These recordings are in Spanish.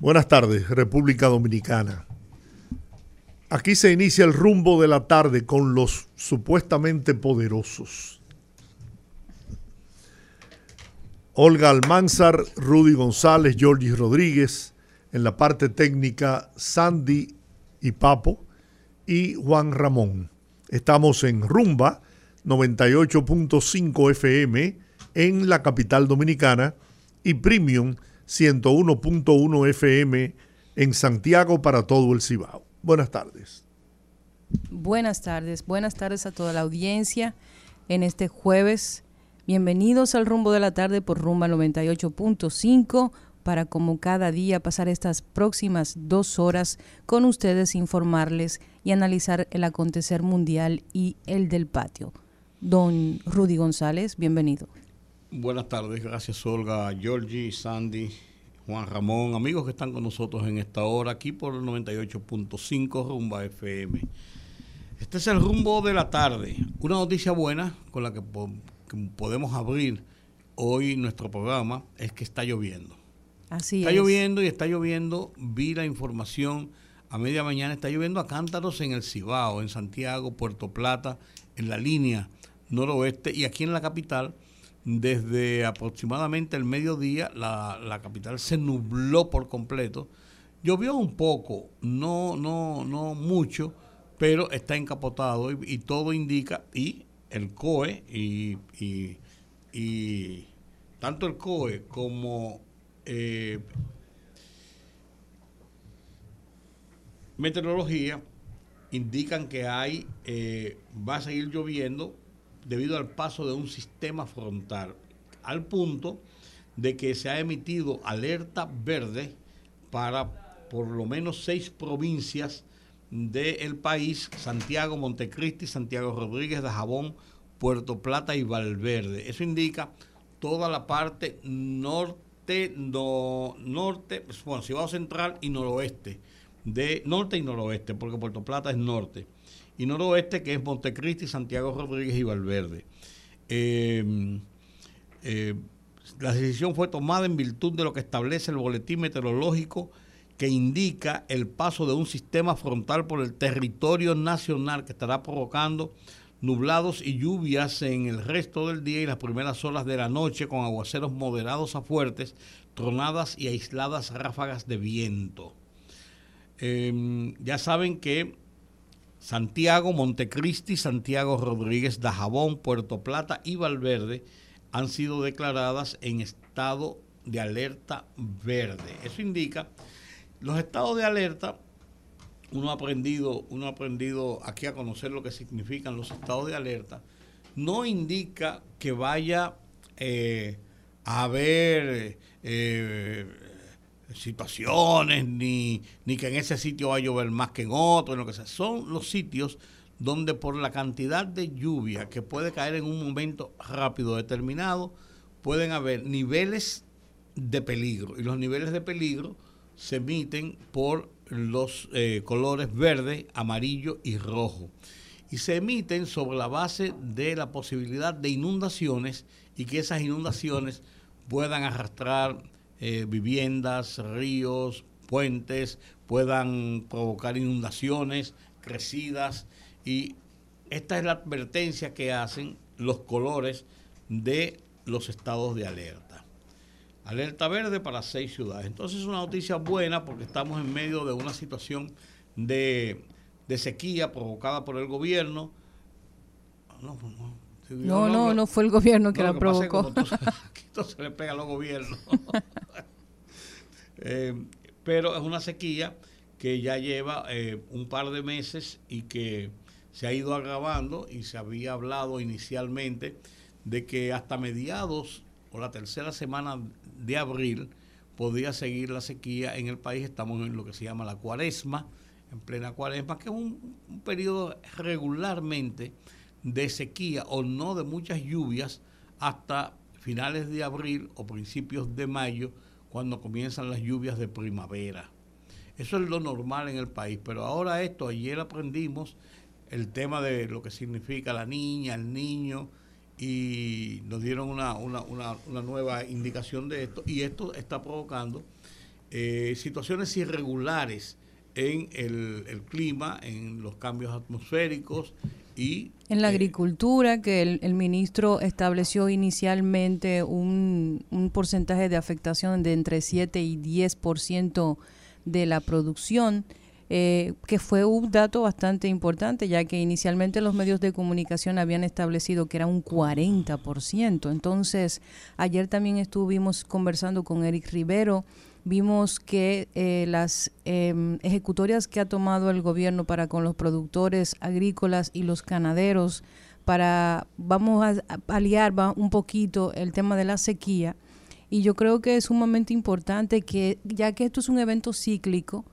Buenas tardes, República Dominicana. Aquí se inicia el rumbo de la tarde con los supuestamente poderosos. Olga Almanzar, Rudy González, Georgie Rodríguez, en la parte técnica Sandy y Papo y Juan Ramón. Estamos en Rumba 98.5 FM en la capital dominicana y Premium 101.1 FM en Santiago para todo el Cibao. Buenas tardes. Buenas tardes, buenas tardes a toda la audiencia en este jueves. Bienvenidos al rumbo de la tarde por Rumba 98.5 para como cada día pasar estas próximas dos horas con ustedes, informarles y analizar el acontecer mundial y el del patio. Don Rudy González, bienvenido. Buenas tardes, gracias Olga, Georgie, Sandy, Juan Ramón, amigos que están con nosotros en esta hora, aquí por el 98.5 Rumba FM. Este es el rumbo de la tarde. Una noticia buena con la que, podemos abrir hoy nuestro programa es que está lloviendo. Así está lloviendo y está lloviendo. Vi la información a media mañana. Está lloviendo a cántaros en el Cibao, en Santiago, Puerto Plata, en la línea noroeste y aquí en la capital desde aproximadamente el mediodía la, capital se nubló por completo. Llovió un poco, no, no, no mucho, pero está encapotado y, todo indica, y el COE, y, y, tanto el COE como eh, meteorología indican que hay, eh, va a seguir lloviendo debido al paso de un sistema frontal, al punto de que se ha emitido alerta verde para por lo menos seis provincias del país, Santiago, Montecristi, Santiago Rodríguez, Dajabón, Puerto Plata y Valverde. Eso indica toda la parte norte, no, norte, bueno, Ciudad Central y noroeste, de norte y noroeste, porque Puerto Plata es norte y noroeste, que es Montecristi, Santiago Rodríguez y Valverde. Eh, eh, la decisión fue tomada en virtud de lo que establece el boletín meteorológico que indica el paso de un sistema frontal por el territorio nacional que estará provocando nublados y lluvias en el resto del día y las primeras horas de la noche con aguaceros moderados a fuertes, tronadas y aisladas ráfagas de viento. Eh, ya saben que Santiago, Montecristi, Santiago Rodríguez, Dajabón, Puerto Plata y Valverde han sido declaradas en estado de alerta verde. Eso indica, los estados de alerta, uno ha aprendido, uno ha aprendido aquí a conocer lo que significan los estados de alerta, no indica que vaya eh, a haber eh, situaciones, ni, ni que en ese sitio va a llover más que en otro, lo que sea. Son los sitios donde por la cantidad de lluvia que puede caer en un momento rápido determinado, pueden haber niveles de peligro. Y los niveles de peligro se emiten por los eh, colores verde, amarillo y rojo. Y se emiten sobre la base de la posibilidad de inundaciones y que esas inundaciones puedan arrastrar eh, viviendas, ríos, puentes, puedan provocar inundaciones crecidas y esta es la advertencia que hacen los colores de los estados de alerta. Alerta verde para seis ciudades. Entonces es una noticia buena porque estamos en medio de una situación de, sequía provocada por el gobierno. No, no, no, fue el gobierno que la provocó. se le pega a los gobiernos. Eh, pero es una sequía que ya lleva eh, un par de meses y que se ha ido agravando y se había hablado inicialmente de que hasta mediados o la tercera semana de abril podía seguir la sequía en el país. Estamos en lo que se llama la cuaresma, en plena cuaresma, que es un, un periodo regularmente de sequía o no de muchas lluvias hasta finales de abril o principios de mayo, cuando comienzan las lluvias de primavera. Eso es lo normal en el país, pero ahora esto, ayer aprendimos el tema de lo que significa la niña, el niño, y nos dieron una, una, una, una nueva indicación de esto, y esto está provocando eh, situaciones irregulares en el, el, clima, en los cambios atmosféricos y... En la eh, agricultura, que el, el, ministro estableció inicialmente un, un porcentaje de afectación de entre 7 y 10% de la producción. Eh, que fue un dato bastante importante, ya que inicialmente los medios de comunicación habían establecido que era un 40%. Entonces, ayer también estuvimos conversando con Eric Rivero, vimos que eh, las eh, ejecutorias que ha tomado el gobierno para con los productores agrícolas y los ganaderos, para, vamos a paliar un poquito el tema de la sequía, y yo creo que es sumamente importante que, ya que esto es un evento cíclico,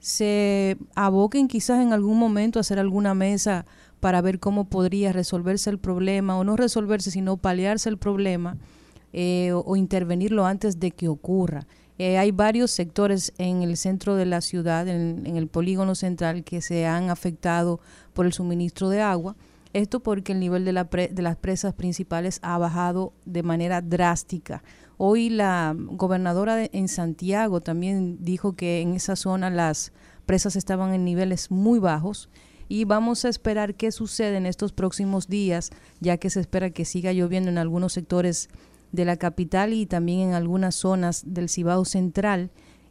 se aboquen quizás en algún momento a hacer alguna mesa para ver cómo podría resolverse el problema, o no resolverse, sino paliarse el problema eh, o, intervenirlo antes de que ocurra. Eh, hay varios sectores en el centro de la ciudad, en, en el polígono central, que se han afectado por el suministro de agua. Esto porque el nivel de, la pre, de las presas principales ha bajado de manera drástica. Hoy la gobernadora de, en Santiago también dijo que en esa zona las presas estaban en niveles muy bajos y vamos a esperar qué sucede en estos próximos días, ya que se espera que siga lloviendo en algunos sectores de la capital y también en algunas zonas del Cibao Central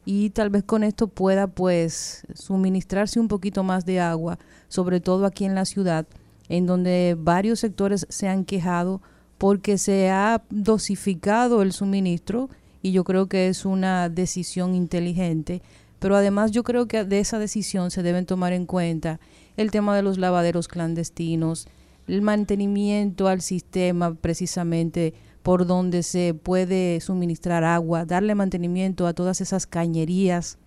y tal vez con esto pueda pues suministrarse un poquito más de agua, sobre todo aquí en la ciudad, en donde varios sectores se han quejado porque se ha dosificado el suministro y yo creo que es una decisión inteligente. Pero además yo creo que de esa decisión se deben tomar en cuenta el tema de los lavaderos clandestinos, el mantenimiento al sistema precisamente por donde se puede suministrar agua, darle mantenimiento a todas esas cañerías.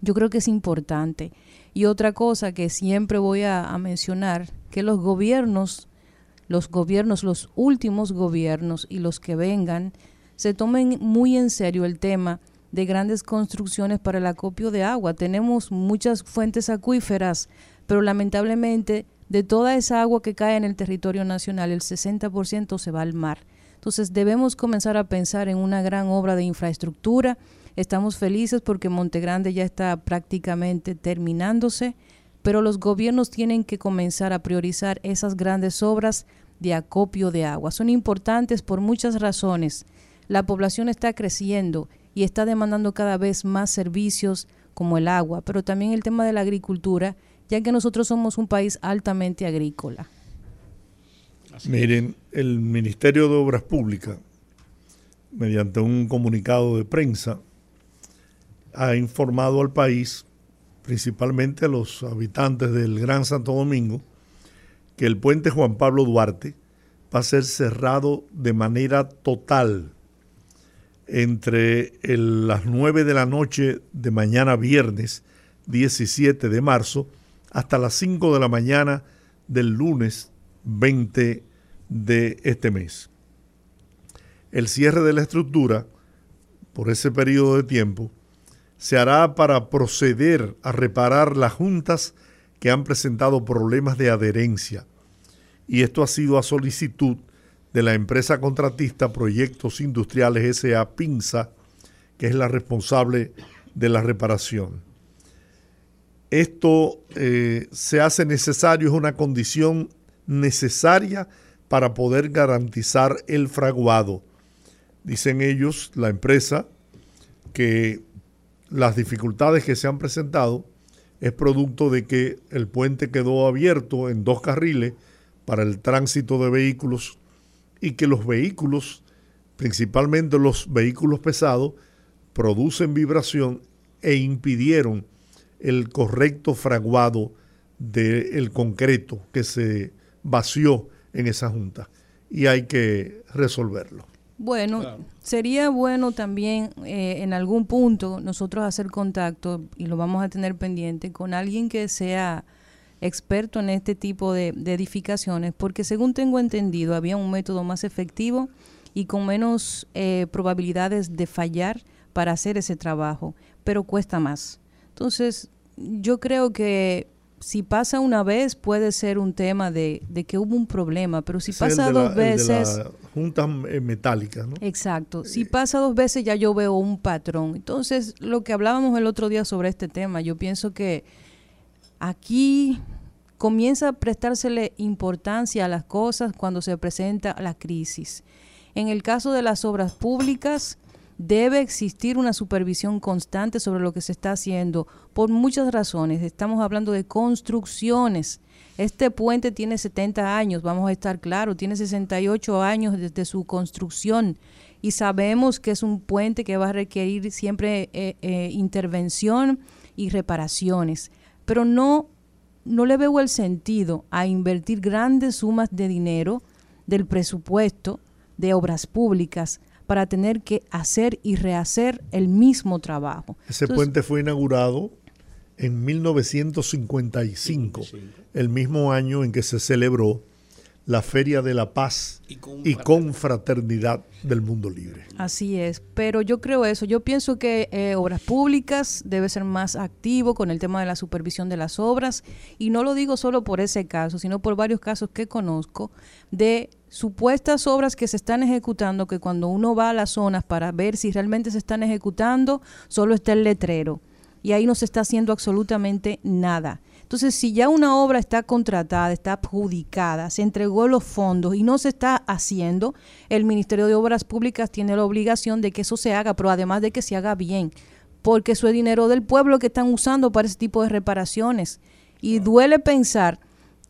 Yo creo que es importante. Y otra cosa que siempre voy a, mencionar, que los gobiernos los gobiernos, los últimos gobiernos y los que vengan, se tomen muy en serio el tema de grandes construcciones para el acopio de agua. Tenemos muchas fuentes acuíferas, pero lamentablemente de toda esa agua que cae en el territorio nacional, el 60% se va al mar. Entonces debemos comenzar a pensar en una gran obra de infraestructura. Estamos felices porque Montegrande ya está prácticamente terminándose, pero los gobiernos tienen que comenzar a priorizar esas grandes obras de acopio de agua. Son importantes por muchas razones. La población está creciendo y está demandando cada vez más servicios como el agua, pero también el tema de la agricultura, ya que nosotros somos un país altamente agrícola. Miren, el Ministerio de Obras Públicas, mediante un comunicado de prensa, ha informado al país, principalmente a los habitantes del Gran Santo Domingo, que el puente Juan Pablo Duarte va a ser cerrado de manera total entre las 9 de la noche de mañana viernes 17 de marzo hasta las 5 de la mañana del lunes 20 de este mes. El cierre de la estructura por ese periodo de tiempo se hará para proceder a reparar las juntas que han presentado problemas de adherencia. Y esto ha sido a solicitud de la empresa contratista Proyectos Industriales SA Pinza, que es la responsable de la reparación. Esto eh, se hace necesario, es una condición necesaria para poder garantizar el fraguado. Dicen ellos, la empresa, que las dificultades que se han presentado es producto de que el puente quedó abierto en dos carriles para el tránsito de vehículos y que los vehículos, principalmente los vehículos pesados, producen vibración e impidieron el correcto fraguado del concreto que se vació en esa junta y hay que resolverlo. Bueno, sería bueno también eh, en algún punto nosotros hacer contacto, y lo vamos a tener pendiente, con alguien que sea experto en este tipo de, edificaciones, porque según tengo entendido, había un método más efectivo y con menos eh, probabilidades de fallar para hacer ese trabajo, pero cuesta más. Entonces, yo creo que si pasa una vez puede ser un tema de, que hubo un problema, pero si pasa dos veces... juntas eh, metálicas, ¿no? Exacto. Si pasa dos veces ya yo veo un patrón. Entonces, lo que hablábamos el otro día sobre este tema, yo pienso que aquí comienza a prestársele importancia a las cosas cuando se presenta la crisis. En el caso de las obras públicas, debe existir una supervisión constante sobre lo que se está haciendo por muchas razones. Estamos hablando de construcciones. Este puente tiene 70 años, vamos a estar claros, tiene 68 años desde su construcción y sabemos que es un puente que va a requerir siempre eh, eh, intervención y reparaciones, pero no, no le veo el sentido a invertir grandes sumas de dinero del presupuesto de obras públicas para tener que hacer y rehacer el mismo trabajo. Ese puente fue inaugurado en 1955, el mismo año en que se celebró la Feria de la Paz y con, fraternidad del mundo libre. Así es, pero yo creo eso, yo pienso que eh, Obras Públicas debe ser más activo con el tema de la supervisión de las obras y no lo digo solo por ese caso, sino por varios casos que conozco de supuestas obras que se están ejecutando, que cuando uno va a las zonas para ver si realmente se están ejecutando, solo está el letrero y ahí no se está haciendo absolutamente nada. Entonces, si ya una obra está contratada, está adjudicada, se entregó los fondos y no se está haciendo, el Ministerio de Obras Públicas tiene la obligación de que eso se haga, pero además de que se haga bien, porque eso es dinero del pueblo que están usando para ese tipo de reparaciones. Y duele pensar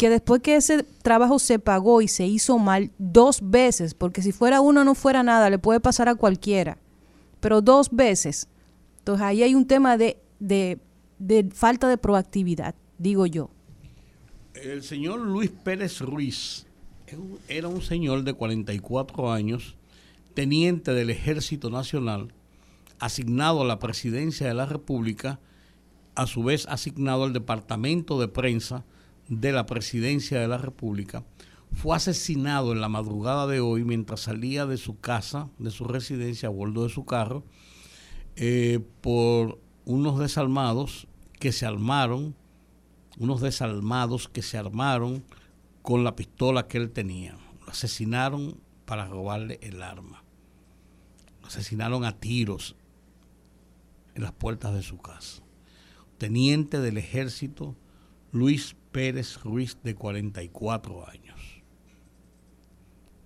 que después que ese trabajo se pagó y se hizo mal dos veces, porque si fuera uno no fuera nada, le puede pasar a cualquiera, pero dos veces. Entonces ahí hay un tema de, de, de falta de proactividad digo yo. El señor Luis Pérez Ruiz era un señor de 44 años, teniente del Ejército Nacional, asignado a la presidencia de la República, a su vez asignado al Departamento de Prensa de la Presidencia de la República, fue asesinado en la madrugada de hoy mientras salía de su casa, de su residencia, a bordo de su carro, eh, por unos desalmados que se armaron unos desalmados que se armaron con la pistola que él tenía. Lo asesinaron para robarle el arma. Lo asesinaron a tiros en las puertas de su casa. Teniente del ejército Luis Pérez Ruiz, de 44 años,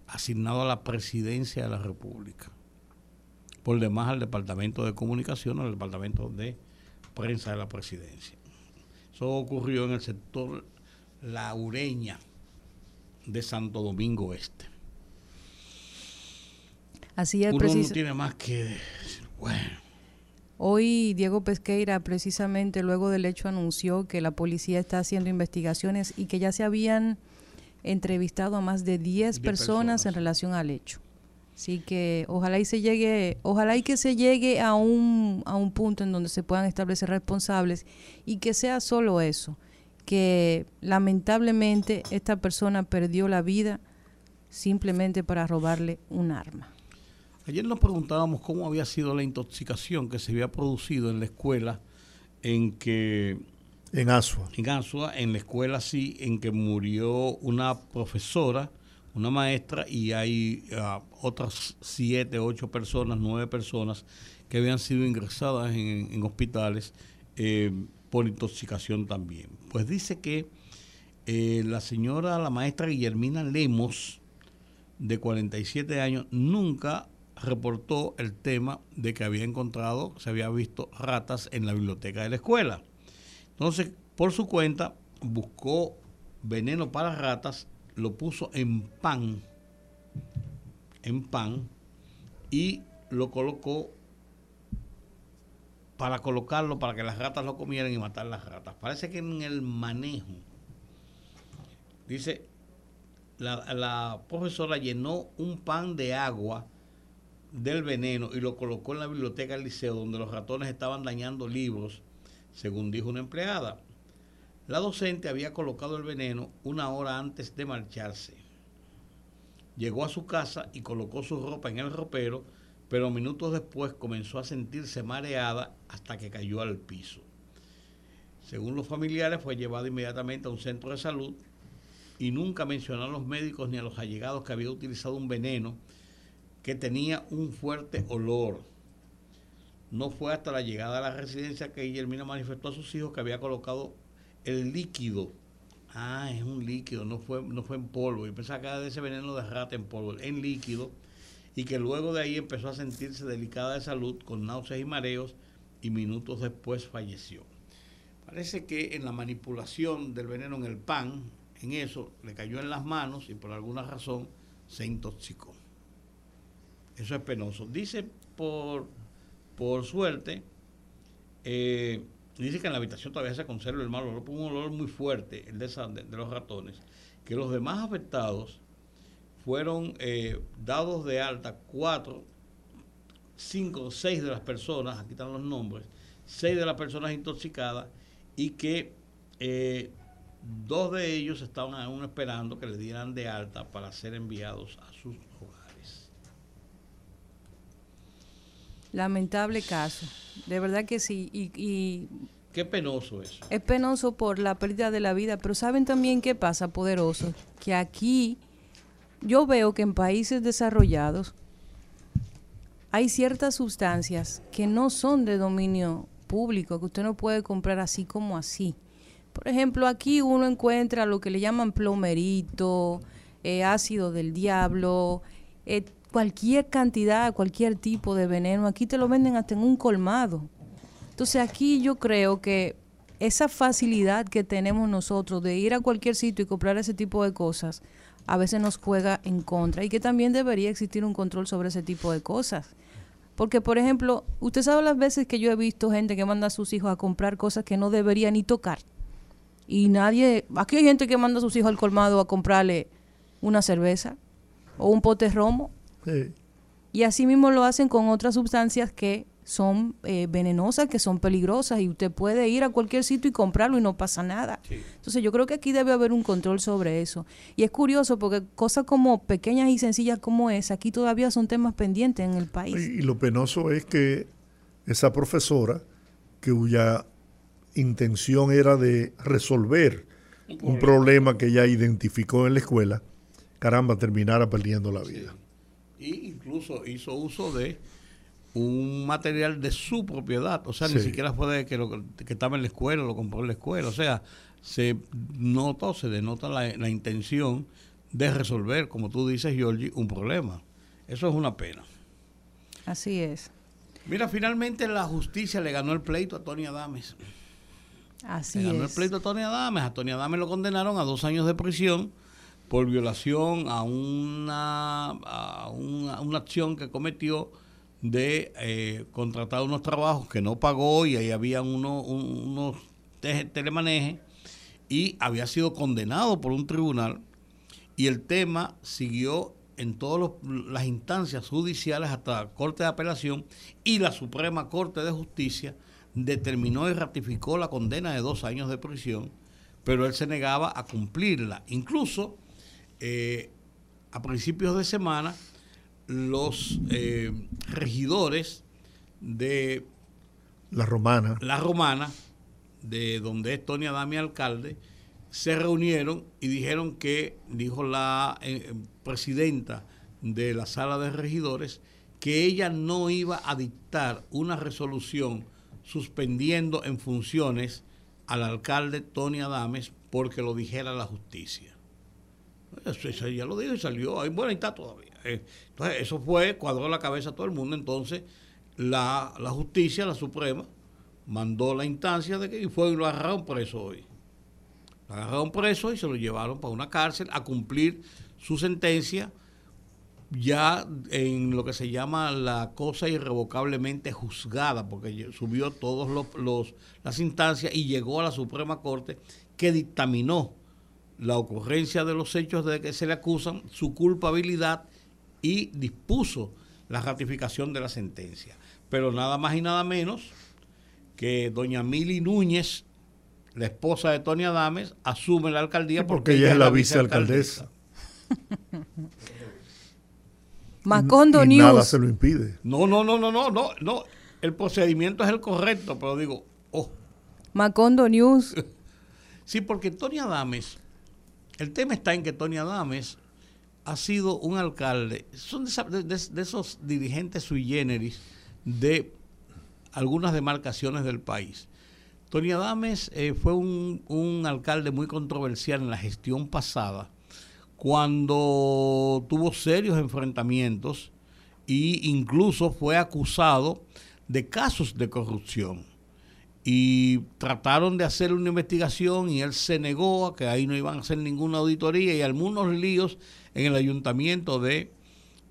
asignado a la presidencia de la República. Por demás al Departamento de Comunicación, al Departamento de Prensa de la Presidencia. Eso ocurrió en el sector La Ureña de Santo Domingo Este. Así es, Uno no tiene más que bueno. Hoy Diego Pesqueira, precisamente luego del hecho, anunció que la policía está haciendo investigaciones y que ya se habían entrevistado a más de 10 personas en relación al hecho. Así que ojalá y se llegue, ojalá y que se llegue a un, a un punto en donde se puedan establecer responsables y que sea solo eso, que lamentablemente esta persona perdió la vida simplemente para robarle un arma. Ayer nos preguntábamos cómo había sido la intoxicación que se había producido en la escuela en que en Asua. En Asua, en la escuela sí, en que murió una profesora una maestra y hay ah, otras siete, ocho personas, nueve personas que habían sido ingresadas en, hospitales eh, por intoxicación también. Pues dice que eh, la señora, la maestra Guillermina Lemos, de 47 años, nunca reportó el tema de que había encontrado, se había visto ratas en la biblioteca de la escuela. Entonces, por su cuenta, buscó veneno para ratas lo puso en pan, en pan, y lo colocó para colocarlo para que las ratas lo comieran y matar las ratas. Parece que en el manejo, dice, la, la profesora llenó un pan de agua del veneno y lo colocó en la biblioteca del liceo donde los ratones estaban dañando libros, según dijo una empleada. La docente había colocado el veneno una hora antes de marcharse. Llegó a su casa y colocó su ropa en el ropero, pero minutos después comenzó a sentirse mareada hasta que cayó al piso. Según los familiares, fue llevada inmediatamente a un centro de salud y nunca mencionó a los médicos ni a los allegados que había utilizado un veneno que tenía un fuerte olor. No fue hasta la llegada a la residencia que Guillermina manifestó a sus hijos que había colocado el líquido. Ah, es un líquido, no fue, no fue en polvo. Yo pensaba que era de ese veneno de rata en polvo, en líquido. Y que luego de ahí empezó a sentirse delicada de salud, con náuseas y mareos, y minutos después falleció. Parece que en la manipulación del veneno en el pan, en eso, le cayó en las manos y por alguna razón se intoxicó. Eso es penoso. Dice por, por suerte, eh, dice que en la habitación todavía se conserva el mal olor, un olor muy fuerte, el de, de, los ratones, que los demás afectados fueron eh, dados de alta cuatro, cinco, seis de las personas, aquí están los nombres, seis de las personas intoxicadas y que eh, dos de ellos estaban aún esperando que le dieran de alta para ser enviados a sus Lamentable caso, de verdad que sí, y, Qué penoso eso. Es penoso por la pérdida de la vida, pero ¿saben también qué pasa, poderoso? Que aquí yo veo que en países desarrollados hay ciertas sustancias que no son de dominio público, que usted no puede comprar así como así. Por ejemplo, aquí uno encuentra lo que le llaman plomerito, eh, ácido del diablo, eh, cualquier cantidad, cualquier tipo de veneno. Aquí te lo venden hasta en un colmado. Entonces aquí yo creo que esa facilidad que tenemos nosotros de ir a cualquier sitio y comprar ese tipo de cosas, a veces nos juega en contra y que también debería existir un control sobre ese tipo de cosas. Porque, por ejemplo, usted sabe las veces que yo he visto gente que manda a sus hijos a comprar cosas que no debería ni tocar. Y nadie, aquí hay gente que manda a sus hijos al colmado a comprarle una cerveza o un pote romo. Y así mismo lo hacen con otras sustancias que son eh, venenosas, que son peligrosas y usted puede ir a cualquier sitio y comprarlo y no pasa nada. Entonces yo creo que aquí debe haber un control sobre eso. Y es curioso porque cosas como pequeñas y sencillas como esa, aquí todavía son temas pendientes en el país. Y, lo penoso es que esa profesora, cuya intención era de resolver un problema que ella identificó en la escuela, caramba, terminara perdiendo la vida. Y incluso hizo uso de un material de su propiedad, o sea, ni siquiera fue de que, lo, que estaba en la escuela, lo compró en la escuela, o sea, se nota se denota la, intención de resolver, como tú dices, Georgie, un problema. Eso es una pena. Así es. Mira, finalmente la justicia le ganó el pleito a Tony Adames. Así le ganó el pleito a Tony Adames. A Tony Adames lo condenaron a dos años de prisión por violación a una, a una, una acción que cometió de eh, contratar unos trabajos que no pagó y ahí había uno, unos telemanejes y había sido condenado por un tribunal y el tema siguió en todas las instancias judiciales hasta la Corte de Apelación y la Suprema Corte de Justicia determinó y ratificó la condena de dos años de prisión, pero él se negaba a cumplirla. Incluso eh, a principios de semana los eh, regidores de la Romana. La Romana, de donde es Tony Adami alcalde, se reunieron y dijeron que, dijo la eh, presidenta de la sala de regidores, que ella no iba a dictar una resolución suspendiendo en funciones al alcalde Tony Adames porque lo dijera la justicia. Ya lo dijo y salió, ahí, bueno, ahí está todavía. Eh, entonces, eso fue, cuadró la cabeza a todo el mundo. Entonces, la, justicia, la Suprema, mandó la instancia de que y fue y lo agarraron preso hoy. Lo agarraron preso y se lo llevaron para una cárcel a cumplir su sentencia ya en lo que se llama la cosa irrevocablemente juzgada, porque subió todas los, las instancias y llegó a la Suprema Corte que dictaminó la ocurrencia de los hechos de que se le acusan, su culpabilidad y dispuso la ratificación de la sentencia. Pero nada más y nada menos que doña Mili Núñez, la esposa de Tony Adames, asume la alcaldía porque, ella es la vicealcaldesa. Macondo y News. Nada se lo impide. No, no, no, no, no, no, no. El procedimiento es el correcto, pero digo, oh. Macondo News. Sí, porque Tony Adames, el tema está en que Tony Adames ha sido un alcalde, son de, esos dirigentes sui generis de algunas demarcaciones del país. Tony Adames eh, fue un, un, alcalde muy controversial en la gestión pasada, cuando tuvo serios enfrentamientos e incluso fue acusado de casos de corrupción. Y trataron de hacer una investigación y él se negó a que ahí no iban a hacer ninguna auditoría y algunos líos en el ayuntamiento de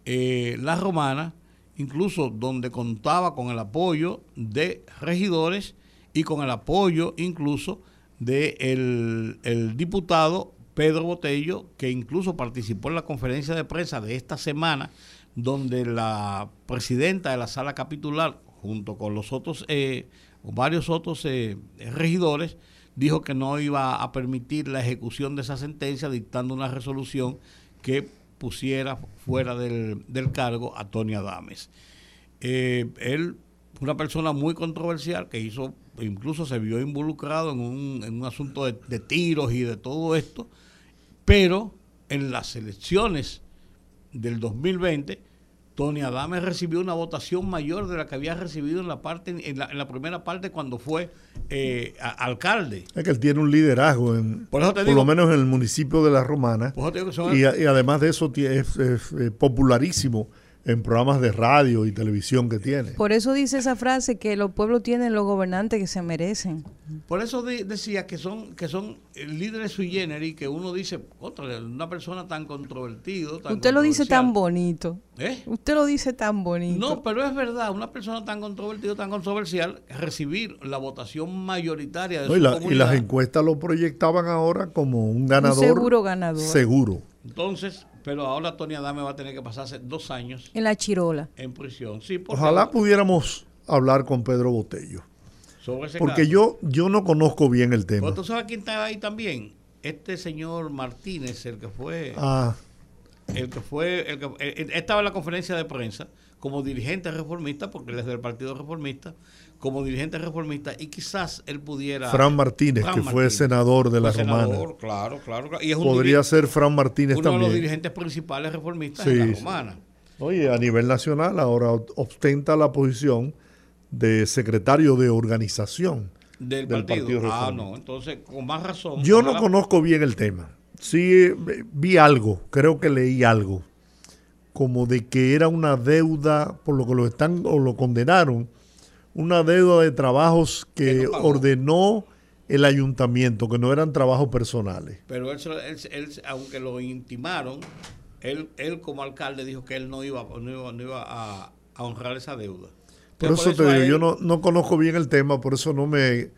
eh, La Romana incluso donde contaba con el apoyo de regidores y con el apoyo incluso del de el diputado Pedro Botello, que incluso participó en la conferencia de prensa de esta semana, donde la presidenta de la sala capitular, junto con los otros, eh, varios otros eh, regidores, dijo que no iba a permitir la ejecución de esa sentencia, dictando una resolución que pusiera fuera del, cargo a Tony Adames. Eh, él, una persona muy controversial que hizo, incluso se vio involucrado en un, en un asunto de, de tiros y de todo esto, pero en las elecciones del 2020 Tony Adames recibió una votación mayor de la que había recibido en la parte en la, primera parte cuando fue eh, alcalde. Es que él tiene un liderazgo, en, por, lo menos en el municipio de La Romana. y, además de eso es, es popularísimo en programas de radio y televisión que tiene. Por eso dice esa frase que los pueblos tienen los gobernantes que se merecen. Por eso decía que son que son líderes sui generis que uno dice, otra, una persona tan controvertido. Usted lo dice tan bonito. ¿Eh? Usted lo dice tan bonito. No, pero es verdad, una persona tan controvertida, tan controversial, recibir la votación mayoritaria de su y, y las encuestas lo proyectaban ahora como un ganador. Un seguro ganador. Seguro. Entonces, pero ahora Tony Adame va a tener que pasarse dos años. En la chirola. En prisión. Sí, Ojalá pudiéramos hablar con Pedro Botello. Sobre ese porque yo yo no conozco bien el tema. ¿Tú sabes quién está ahí también? Este señor Martínez, el que fue... Ah. El que fue... El que, estaba en la conferencia de prensa como dirigente reformista, porque él es del Partido Reformista, como dirigente reformista y quizás él pudiera... Fran Martínez, que fue senador de la Romana. Claro, claro. Y Podría ser Fran Martínez también. Uno de los dirigentes principales reformistas de la Romana. Oye, a nivel nacional ahora ostenta la posición de secretario de organización del, partido. ah, no, entonces con más razón. Yo no conozco bien el tema. Sí eh, vi algo, creo que leí algo, como de que era una deuda por lo que lo están o lo condenaron una deuda de trabajos que ordenó el ayuntamiento, que no eran trabajos personales. Pero él, aunque lo intimaron, él, él como alcalde dijo que él no iba, no iba, a, honrar esa deuda. Por eso, te digo, yo no, no, conozco bien el tema, por eso no me,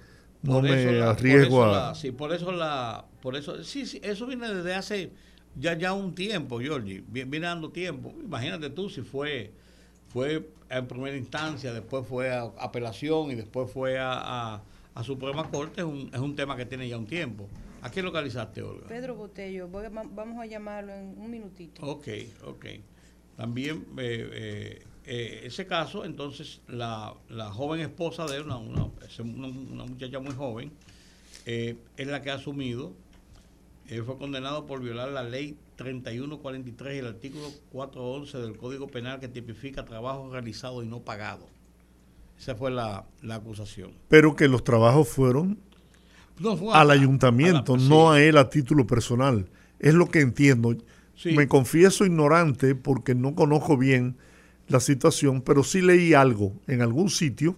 no me arriesgo a... sí, por eso la... Por eso, sí, sí, eso viene desde hace ya, ya un tiempo, Georgie, viene dando tiempo. Imagínate tú si fue fue en primera instancia, después fue a apelación y después fue a, a, Suprema Corte, es un, es un tema que tiene ya un tiempo. ¿A quién localizaste, Olga? Pedro Botello, vamos a llamarlo en un minutito. Ok, ok. También eh, eh, eh, ese caso, entonces la, la, joven esposa de él, una, una, una muchacha muy joven, es la que ha asumido, fue condenado por violar la ley 3143 y el artículo 411 del Código Penal que tipifica trabajo realizado y no pagado. Esa fue la, acusación. Pero que los trabajos fueron al ayuntamiento, no a él a título personal. Es lo que entiendo. Me confieso ignorante porque no conozco bien la situación, pero sí leí algo en algún sitio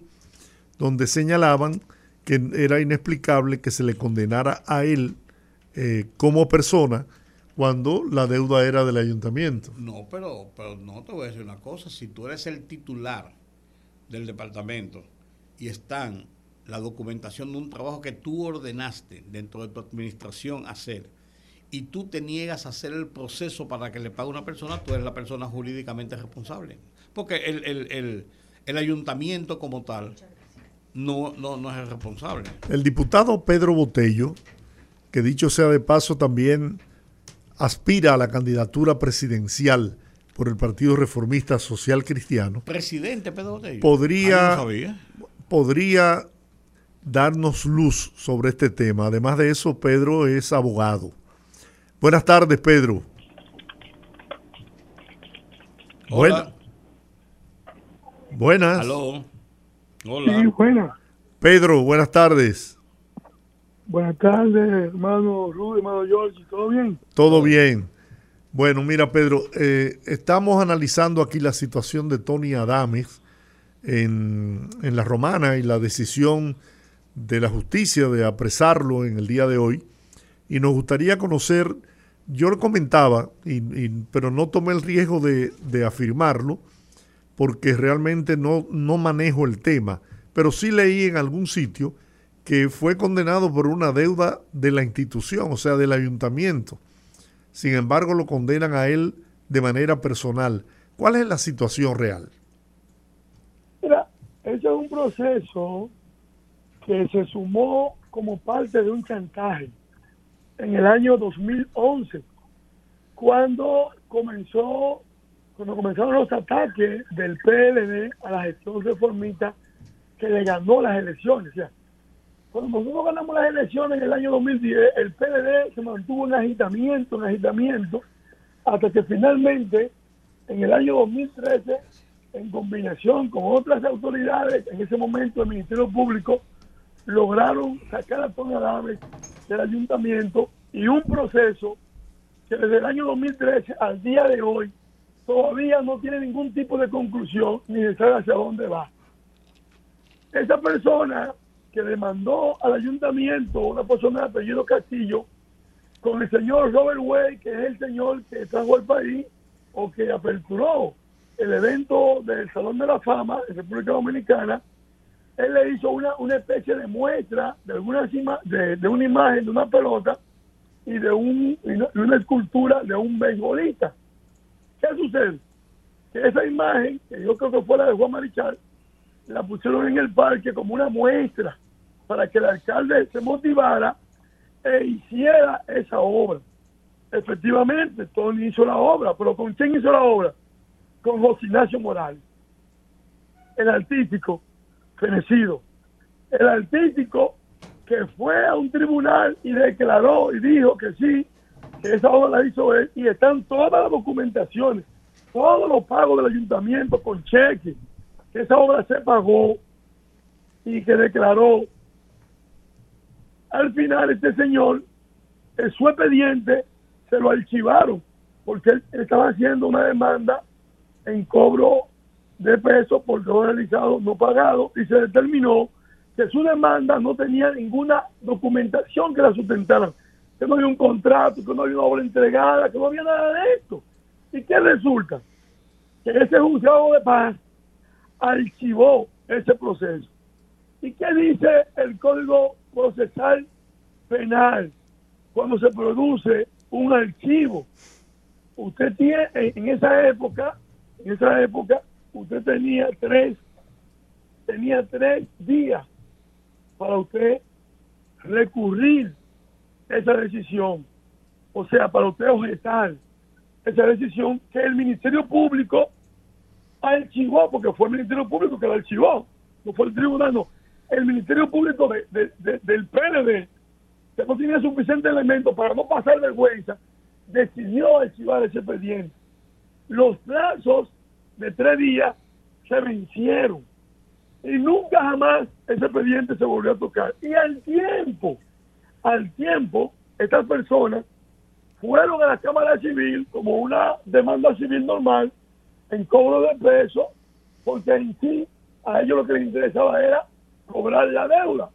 donde señalaban que era inexplicable que se le condenara a él eh, como persona cuando la deuda era del ayuntamiento. No, pero, pero no te voy a decir una cosa, si tú eres el titular del departamento y están la documentación de un trabajo que tú ordenaste dentro de tu administración hacer y tú te niegas a hacer el proceso para que le pague una persona, tú eres la persona jurídicamente responsable. porque el, ayuntamiento como tal no, no, no es el responsable. El diputado Pedro Botello, que dicho sea de paso también aspira a la candidatura presidencial por el Partido Reformista Social Cristiano. Presidente Pedro Botello. Podría, podría darnos luz sobre este tema. Además de eso, Pedro es abogado. Buenas tardes, Pedro. Hola. buenas. Hola. Sí, buenas. Pedro, buenas tardes. Buenas tardes, hermano Rudy, hermano George, ¿todo bien? Todo bien. Bueno, mira, Pedro, eh, estamos analizando aquí la situación de Tony Adames en, en, la Romana y la decisión de la justicia de apresarlo en el día de hoy. Y nos gustaría conocer, yo lo comentaba, pero no tomé el riesgo de, de afirmarlo, porque realmente no, no manejo el tema, pero sí leí en algún sitio que fue condenado por una deuda de la institución, o sea, del ayuntamiento. Sin embargo, lo condenan a él de manera personal. ¿Cuál es la situación real? Mira, ese es un proceso que se sumó como parte de un chantaje en el año 2011, cuando comenzó cuando comenzaron los ataques del PLD a la gestión reformista que le ganó las elecciones. O sea, cuando nosotros ganamos las elecciones en el año 2010, el PLD se mantuvo en agitamiento, en agitamiento, hasta que finalmente, en el año 2013, en combinación con otras autoridades, en ese momento el Ministerio Público, lograron sacar a Tony Adames del ayuntamiento y un proceso que desde el año 2013 al día de hoy todavía no tiene ningún tipo de conclusión ni de saber hacia dónde va. Esa persona que demandó al ayuntamiento una persona de apellido Castillo con el señor Robert Way, que es el señor que trajo al país o que aperturó el evento del Salón de la Fama en República Dominicana, él le hizo una, una especie de muestra de, alguna, de, de una imagen de una pelota y de, un, de una escultura de un beisbolista. ¿Qué sucede? Que esa imagen, que yo creo que fue la de Juan Marichal, la pusieron en el parque como una muestra para que el alcalde se motivara e hiciera esa obra. Efectivamente, Tony hizo la obra, pero ¿con quién hizo la obra? Con José Ignacio Morales, el artístico fenecido. El artístico que fue a un tribunal y declaró y dijo que sí, que esa obra la hizo él y están todas las documentaciones, todos los pagos del ayuntamiento con cheques, que esa obra se pagó y que declaró. Al final este señor, en su expediente, se lo archivaron porque él estaba haciendo una demanda en cobro de pesos por todo realizado no pagado y se determinó que su demanda no tenía ninguna documentación que la sustentara, que no había un contrato, que no había una obra entregada, que no había nada de esto. ¿Y qué resulta? Que ese juzgado de paz archivó ese proceso. ¿Y qué dice el Código Procesal Penal cuando se produce un archivo? Usted tiene, en esa época, en esa época, usted tenía tres, tenía tres días para usted recurrir esa decisión. O sea, para usted objetar esa decisión que el Ministerio Público archivó, porque fue el Ministerio Público que lo archivó, no fue el tribunal, no. El Ministerio Público de, del PLD, que no tenía suficiente elemento para no pasar vergüenza, decidió archivar ese expediente. Los plazos de tres días se vencieron y nunca jamás ese expediente se volvió a tocar. Y al tiempo, al tiempo, estas personas fueron a la Cámara Civil como una demanda civil normal en cobro de peso, porque en sí a ellos lo que les interesaba era cobrar la deuda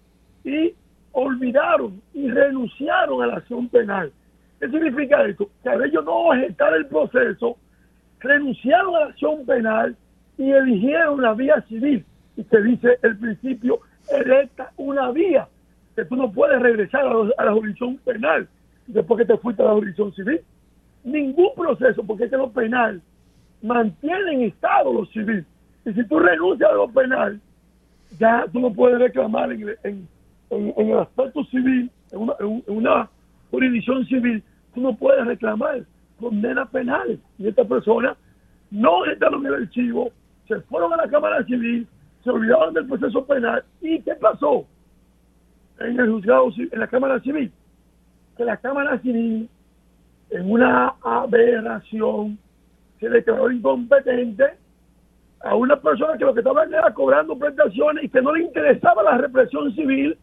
y olvidaron y renunciaron a la acción penal. ¿Qué significa esto? Que a ellos no objetar el proceso, renunciaron a la acción penal y eligieron la vía civil. Y se dice el principio, electa una vía, que tú no puedes regresar a, la jurisdicción penal después que te fuiste a la jurisdicción civil. Ningún proceso, porque es que lo penal mantiene en estado lo civil. Y si tú renuncias a lo penal, ya tú no puedes reclamar en, el aspecto civil, en una, en una jurisdicción civil, tú no puedes reclamar condenas penales. Y esta persona no entraron en el archivo, se fueron a la Cámara Civil, se olvidaron del proceso penal. ¿Y qué pasó? En el juzgado, en la Cámara Civil, que la Cámara Civil, en una aberración, se declaró incompetente a una persona que lo que estaba era cobrando prestaciones y que no le interesaba la represión civil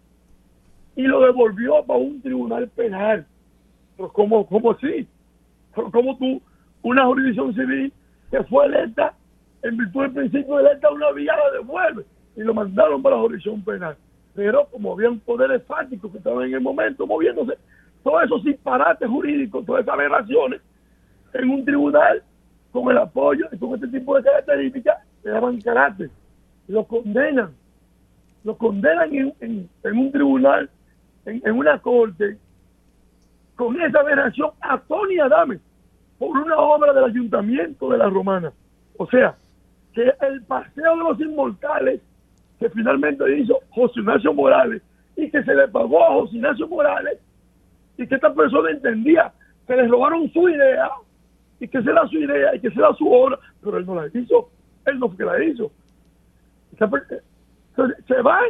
y lo devolvió para un tribunal penal. Pero ¿cómo, cómo así? Pero ¿cómo tú, una jurisdicción civil que fue electa en virtud del principio de electa una vía la devuelve y lo mandaron para la jurisdicción penal? Pero como habían poderes fácticos que estaban en el momento moviéndose, todos esos disparates jurídicos, todas esas aberraciones, en un tribunal con el apoyo y con este tipo de características, le daban carácter, lo condenan, lo condenan en, un tribunal, en, una corte, con esa aberración a Tony Adame por una obra del ayuntamiento de la Romana. O sea, que el paseo de los inmortales que finalmente hizo José Ignacio Morales y que se le pagó a José Ignacio Morales y que esta persona entendía que les robaron su idea y que será su idea y que será su obra, pero él no la hizo, él no fue que la hizo. Se van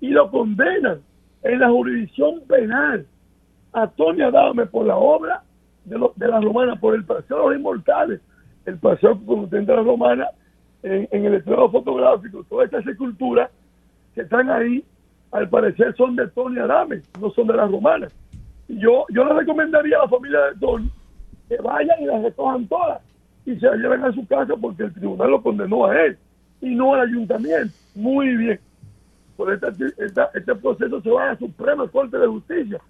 y lo condenan en la jurisdicción penal a Tony Adame por la obra de, de la romana, por el paseo de los inmortales, el paseo de la romana en, en el estrado fotográfico, toda esta escultura que están ahí, al parecer son de Tony Adame, no son de la romana. Y yo, yo le recomendaría a la familia de Tony que vayan y las recojan todas y se las lleven a su casa porque el tribunal lo condenó a él y no al ayuntamiento. Muy bien. Por este, este proceso se va a la Suprema Corte de Justicia.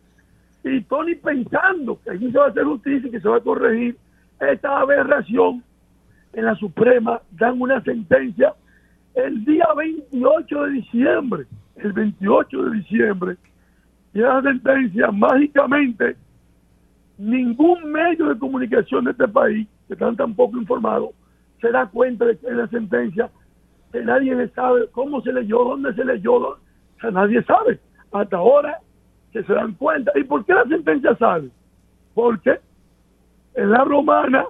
Y Tony pensando que aquí se va a hacer justicia y que se va a corregir esta aberración en la Suprema, dan una sentencia el día 28 de diciembre, el 28 de diciembre, y esa sentencia mágicamente ningún medio de comunicación de este país, que están tan poco informados, se da cuenta de que la sentencia, que nadie sabe cómo se leyó, dónde se leyó, nadie sabe. Hasta ahora que se dan cuenta. ¿Y por qué la sentencia sale? Porque en la romana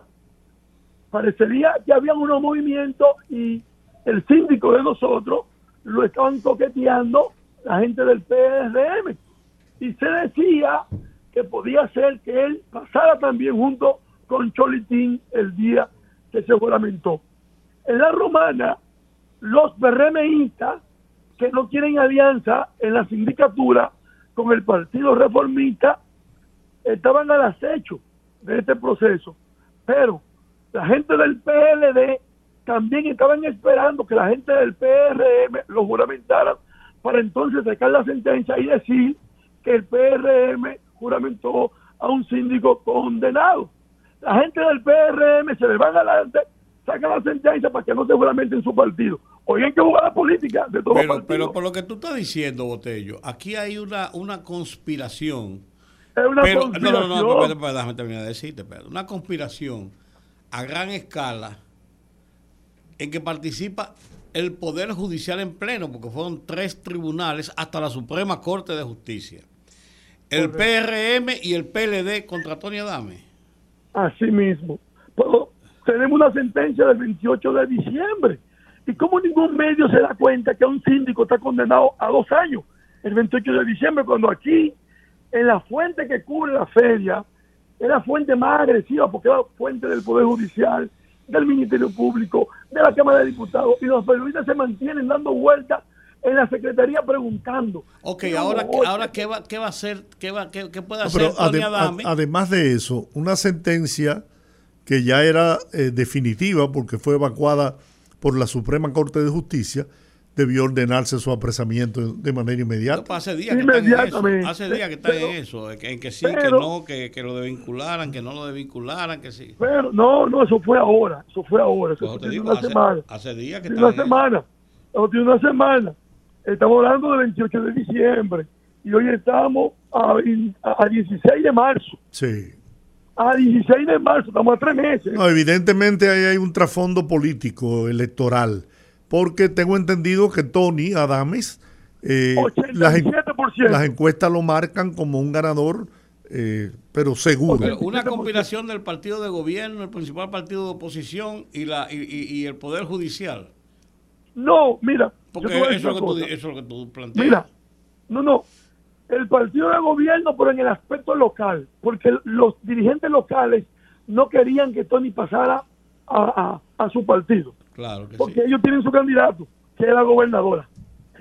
parecería que había unos movimientos y el síndico de nosotros lo estaban toqueteando la gente del PRM. Y se decía podía ser que él pasara también junto con Cholitín el día que se juramentó. En la romana, los PRMistas que no quieren alianza en la sindicatura con el Partido Reformista estaban al acecho de este proceso. Pero la gente del PLD también estaban esperando que la gente del PRM lo juramentara para entonces sacar la sentencia y decir que el PRM juramentó a un síndico condenado. La gente del PRM se le van adelante, saca la sentencia para que no se juramente en su partido. Hoy hay que jugar la política de todo pero, pero por lo que tú estás diciendo, Botello, aquí hay una, una conspiración. Es una conspiración. No, no, no, déjame terminar de decirte, pero una conspiración a gran escala en que participa el Poder Judicial en pleno, porque fueron tres tribunales hasta la Suprema Corte de Justicia el PRM y el PLD contra Tony Adame. Así mismo. Pero tenemos una sentencia del 28 de diciembre. ¿Y cómo ningún medio se da cuenta que un síndico está condenado a dos años? El 28 de diciembre, cuando aquí, en la fuente que cubre la feria, es la fuente más agresiva porque es la fuente del Poder Judicial, del Ministerio Público, de la Cámara de Diputados, y los periodistas se mantienen dando vueltas en la secretaría preguntando. Ok, ahora, ahora ¿qué, va, ¿qué va a hacer? ¿Qué, va, qué, puede hacer Además de eso, una sentencia que ya era eh, definitiva porque fue evacuada por la Suprema Corte de Justicia, debió ordenarse su apresamiento de manera inmediata. hace días que están en eso, hace días que están en eso, en que sí, que no, que, que, lo desvincularan, que no lo desvincularan, que sí. Pero no, no, eso fue ahora, eso fue ahora, eso fue una hace, semana. Hace días que están una semana, eso tiene una semana. Estamos hablando del 28 de diciembre y hoy estamos a, a 16 de marzo. Sí. a 16 de marzo, estamos a tres meses. No, evidentemente ahí hay un trasfondo político electoral, porque tengo entendido que Tony Adames, eh, las, las, encuestas lo marcan como un ganador, eh, pero seguro. una combinación del partido de gobierno, el principal partido de oposición y, la, y, el Poder Judicial. No, mira. Porque eso, es lo que eso es lo que tú planteas. Mira, no, no, el partido de gobierno, pero en el aspecto local, porque los dirigentes locales no querían que Tony pasara a, su partido. Claro porque ellos tienen su candidato, que es la gobernadora.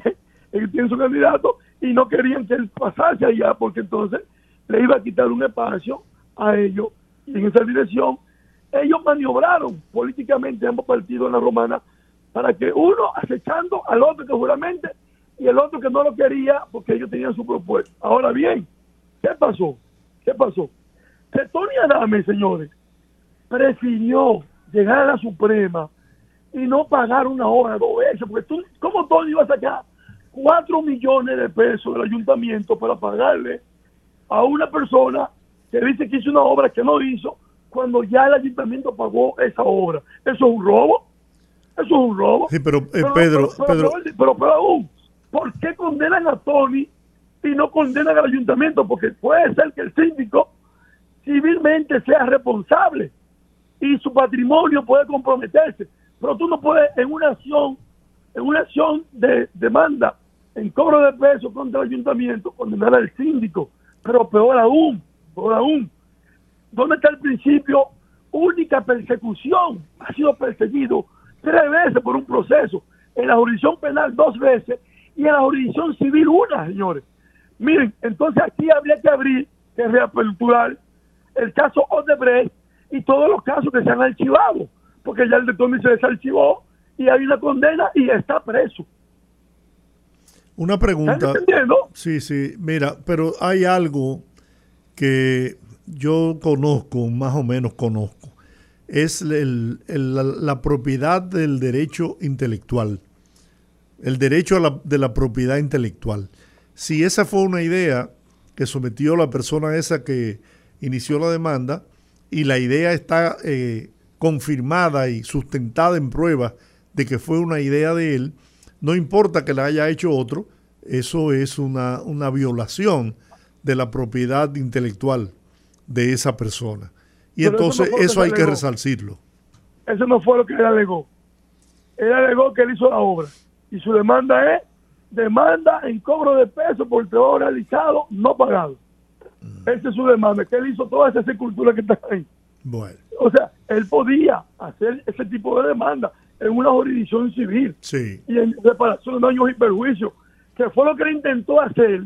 ellos tienen su candidato y no querían que él pasase allá, porque entonces le iba a quitar un espacio a ellos. Y en esa dirección, ellos maniobraron políticamente ambos partidos en la romana para que uno acechando al otro que seguramente y el otro que no lo quería porque ellos tenían su propuesta. Ahora bien, ¿qué pasó? ¿Qué pasó? Que Tony Adame, señores, prefirió llegar a la Suprema y no pagar una hora dos veces, porque tú, ¿cómo Tony iba a sacar cuatro millones de pesos del ayuntamiento para pagarle a una persona que dice que hizo una obra que no hizo cuando ya el ayuntamiento pagó esa obra? Eso es un robo. Eso es un robo. Sí, pero, eh, Pedro, pero, pero, pero, aún, ¿por qué condenan a Tony y no condenan al ayuntamiento? Porque puede ser que el síndico civilmente sea responsable y su patrimonio puede comprometerse, pero tú no puedes en una acción, en una acción de demanda en cobro de peso contra el ayuntamiento condenar al síndico, pero peor aún, peor aún, ¿dónde está el principio? Única persecución, ha sido perseguido tres veces por un proceso, en la jurisdicción penal dos veces y en la jurisdicción civil una, señores. Miren, entonces aquí habría que abrir, que reaperturar el caso Odebrecht y todos los casos que se han archivado, porque ya el Tommy se desarchivó y hay una condena y está preso. Una pregunta. Sí, sí, mira, pero hay algo que yo conozco, más o menos conozco, es la propiedad del derecho intelectual el derecho de la propiedad intelectual. Si esa fue una idea que sometió la persona esa que inició la demanda y la idea está eh, confirmada y sustentada en prueba de que fue una idea de él, no importa que la haya hecho otro, eso es una, una violación de la propiedad intelectual de esa persona. Y entonces eso, hay que resarcirlo. Eso no fue lo que él alegó. Él alegó que él hizo la obra y su demanda es demanda en cobro de peso por trabajo realizado no pagado. Mm. Esa es su demanda, que él hizo toda esa cultura que está ahí. Bueno. O sea, él podía hacer ese tipo de demanda en una jurisdicción civil sí. y en reparación de daños y perjuicios, que fue lo que él intentó hacer,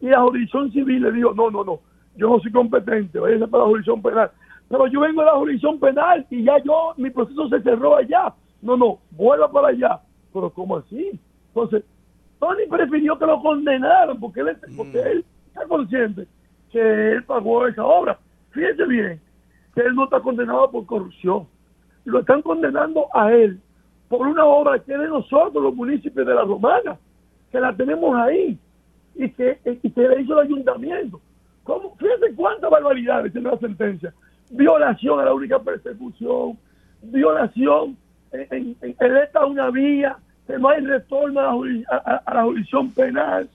y la jurisdicción civil le dijo, no, no, no, yo no soy competente, vaya para la jurisdicción penal. Pero yo vengo de la jurisdicción penal y ya yo, mi proceso se cerró allá. No, no, vuelva para allá pero ¿cómo así? Entonces, Tony prefirió que lo condenaran porque él, porque mm. él está consciente que él pagó esa obra. Fíjense bien, que él no está condenado por corrupción. Lo están condenando a él por una obra que es de nosotros, los municipios de la Romana, que la tenemos ahí y que, y que le hizo el ayuntamiento. ¿Cómo? Fíjense cuántas barbaridades tiene la sentencia. Violación a la única persecución, violación en, esta una vía, que no hay retorno a la, jurisdicción penal,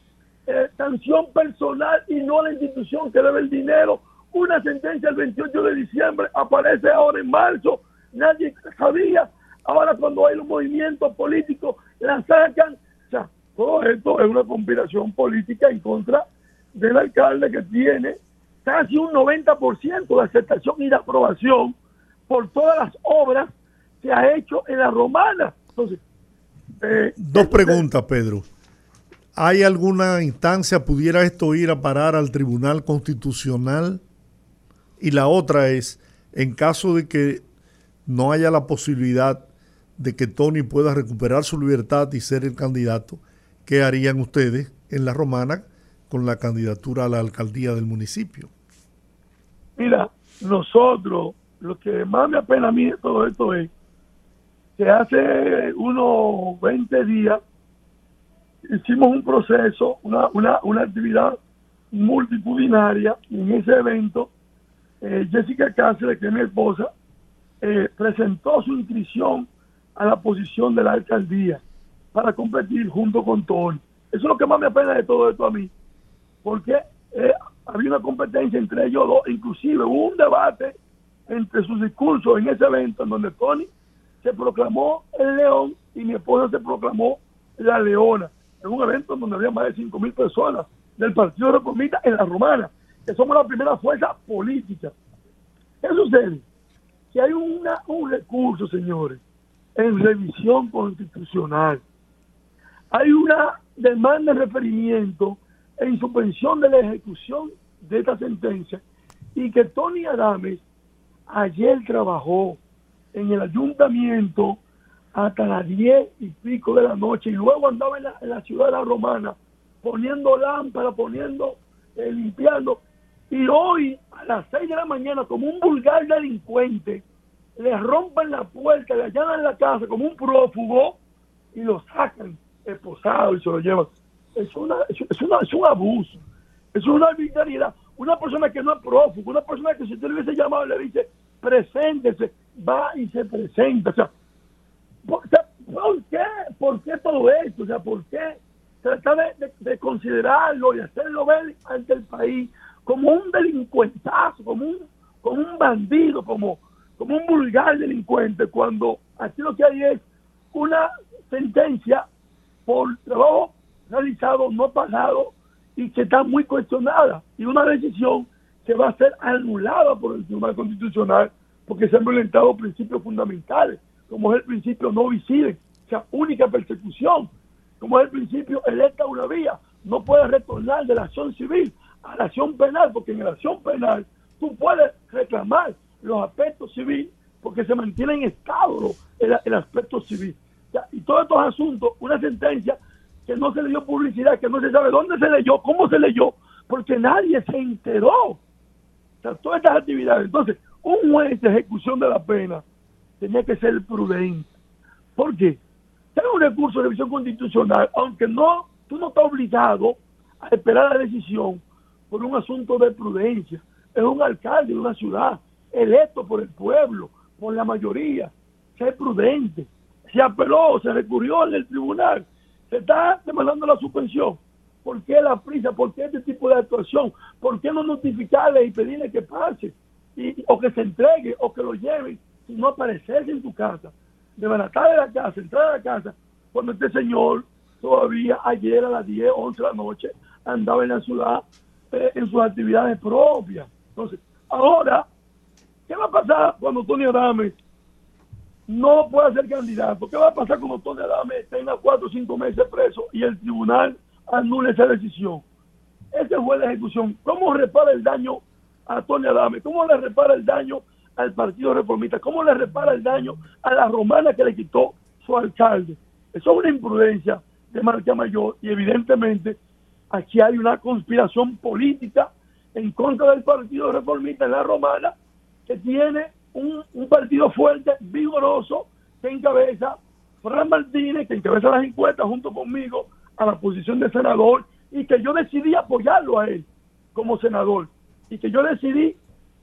eh, sanción personal y no a la institución que debe el dinero. Una sentencia el 28 de diciembre aparece ahora en marzo, nadie sabía. Ahora cuando hay los movimientos políticos la sacan. O sea, todo esto es una conspiración política en contra del alcalde que tiene casi un 90% de aceptación y de aprobación por todas las obras se ha hecho en la romana. Entonces, eh, Dos preguntas, Pedro. ¿Hay alguna instancia, pudiera esto ir a parar al Tribunal Constitucional? Y la otra es, en caso de que no haya la posibilidad de que Tony pueda recuperar su libertad y ser el candidato, ¿qué harían ustedes en la romana con la candidatura a la alcaldía del municipio? Mira, nosotros, lo que más me apena a mí de todo esto es que hace unos 20 días hicimos un proceso, una, una, una actividad multitudinaria en ese evento eh, Jessica Cáceres, que es mi esposa, eh, presentó su inscripción a la posición de la alcaldía para competir junto con Tony. Eso es lo que más me apena de todo esto a mí, porque eh, había una competencia entre ellos dos, inclusive hubo un debate entre sus discursos en ese evento en donde Tony se proclamó el león y mi esposa se proclamó la leona. En un evento en donde había más de 5 mil personas del Partido Reformista en la Romana, que somos la primera fuerza política. ¿Qué sucede? Que hay una, un recurso, señores, en revisión constitucional. Hay una demanda de referimiento en suspensión de la ejecución de esta sentencia y que Tony Adames ayer trabajó en el ayuntamiento hasta las diez y pico de la noche y luego andaba en la, ciudad de la Romana poniendo lámparas, poniendo, eh, limpiando. Y hoy a las seis de la mañana, como un vulgar delincuente, le rompen la puerta, le allanan la casa como un prófugo y lo sacan esposado y se lo llevan. Es, una, es, una, es un abuso, es una arbitrariedad. Una persona que no es prófugo, una persona que si usted le hubiese llamado le dice, preséntese, va y se presenta. O sea, ¿por, qué? ¿Por qué todo esto? O sea, ¿por qué tratar de, considerarlo y hacerlo ver ante el país como un delincuentazo, como un, como un bandido, como, como un vulgar delincuente, cuando aquí lo que hay es una sentencia por trabajo realizado, no pagado, y que está muy cuestionada. Y una decisión que va a ser anulada por el Tribunal Constitucional porque se han violentado principios fundamentales, como es el principio no visible, o sea, única persecución, como es el principio electa una vía, no puedes retornar de la acción civil a la acción penal, porque en la acción penal tú puedes reclamar los aspectos civiles porque se mantiene en estado el, el aspecto civil y todos estos asuntos, una sentencia que no se le dio publicidad, que no se sabe dónde se leyó, cómo se leyó, porque nadie se enteró. O sea, todas estas actividades. Entonces, un juez de ejecución de la pena tenía que ser prudente. ¿Por qué? Tiene un recurso de revisión constitucional, aunque no, tú no estás obligado a esperar la decisión por un asunto de prudencia. Es un alcalde de una ciudad, electo por el pueblo, por la mayoría. Ser prudente se apeló, se recurrió en el tribunal, se está demandando la suspensión. ¿Por qué la prisa? ¿Por qué este tipo de actuación? ¿Por qué no notificarle y pedirle que pase? Y, o que se entregue o que lo lleven, y no aparecerse en tu casa, de de la casa, entrar a la casa, cuando este señor todavía ayer a las 10, 11 de la noche andaba en la ciudad eh, en sus actividades propias. Entonces, ahora, ¿qué va a pasar cuando Tony Adame no puede ser candidato. ¿Qué va a pasar cuando Tony Adame tenga cuatro o cinco meses preso y el tribunal anule esa decisión? Esa fue la ejecución. ¿Cómo repara el daño a Tony Adame? ¿Cómo le repara el daño al Partido Reformista? ¿Cómo le repara el daño a la romana que le quitó su alcalde? Eso es una imprudencia de marca mayor y evidentemente aquí hay una conspiración política en contra del Partido Reformista en la romana que tiene un, partido fuerte, vigoroso, que encabeza Fran Martínez, que encabeza las encuestas junto conmigo a la posición de senador y que yo decidí apoyarlo a él como senador y que yo decidí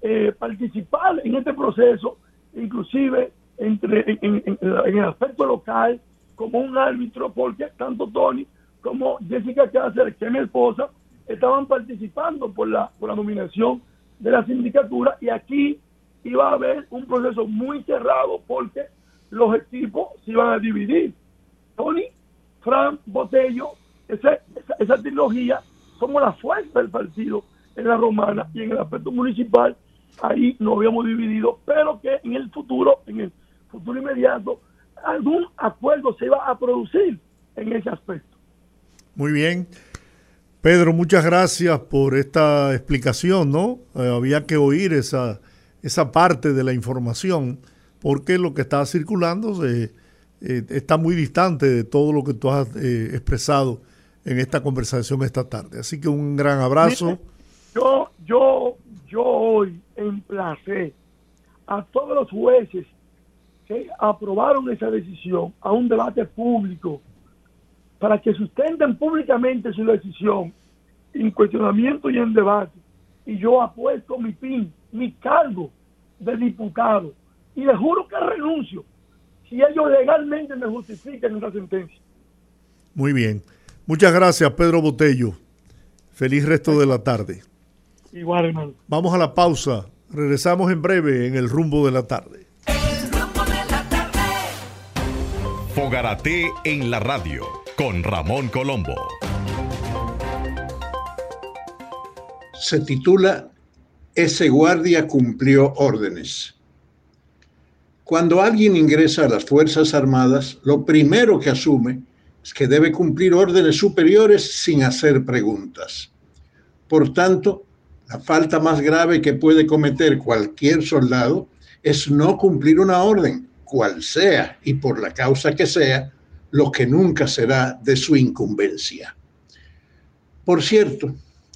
eh, participar en este proceso, inclusive entre en, el aspecto local, como un árbitro, porque tanto Tony como Jessica Cáceres, que es mi esposa, estaban participando por la, por la nominación de la sindicatura y aquí iba a haber un proceso muy cerrado porque los equipos se iban a dividir. Tony, Fran, Botello, esa, esa, trilogía, somos la fuerza del partido en la romana y en el aspecto municipal, ahí nos habíamos dividido, pero que en el futuro, en el futuro inmediato, algún acuerdo se iba a producir en ese aspecto. Muy bien. Pedro, muchas gracias por esta explicación, ¿no? Eh, había que oír esa, esa parte de la información, porque lo que está circulando eh, está muy distante de todo lo que tú has eh, expresado en esta conversación esta tarde. Así que un gran abrazo. Yo, yo, yo hoy emplacé a todos los jueces que aprobaron esa decisión a un debate público para que sustenten públicamente su decisión en cuestionamiento y en debate. Y yo apuesto mi pin mi cargo de diputado y le juro que renuncio si ellos legalmente me justifican esa sentencia. Muy bien. Muchas gracias, Pedro Botello. Feliz resto de la tarde. Igual, hermano. Vamos a la pausa. Regresamos en breve en el rumbo de la tarde. Fogarate en la radio con Ramón Colombo. Se titula Ese guardia cumplió órdenes. Cuando alguien ingresa a las Fuerzas Armadas, lo primero que asume es que debe cumplir órdenes superiores sin hacer preguntas. Por tanto, la falta más grave que puede cometer cualquier soldado es no cumplir una orden, cual sea y por la causa que sea, lo que nunca será de su incumbencia. Por cierto,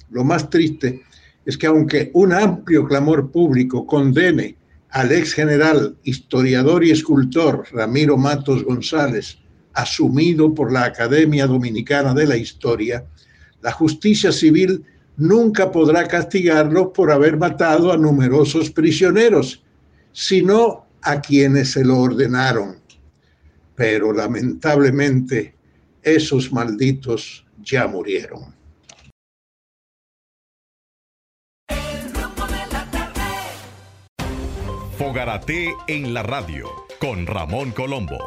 lo más triste es que aunque un amplio clamor público condene al ex general, historiador y escultor Ramiro Matos González, asumido por la Academia Dominicana de la Historia, la justicia civil nunca podrá castigarlo por haber matado a numerosos prisioneros, sino a quienes se lo ordenaron. Pero lamentablemente esos malditos ya murieron. Fogarate en la radio con Ramón Colombo.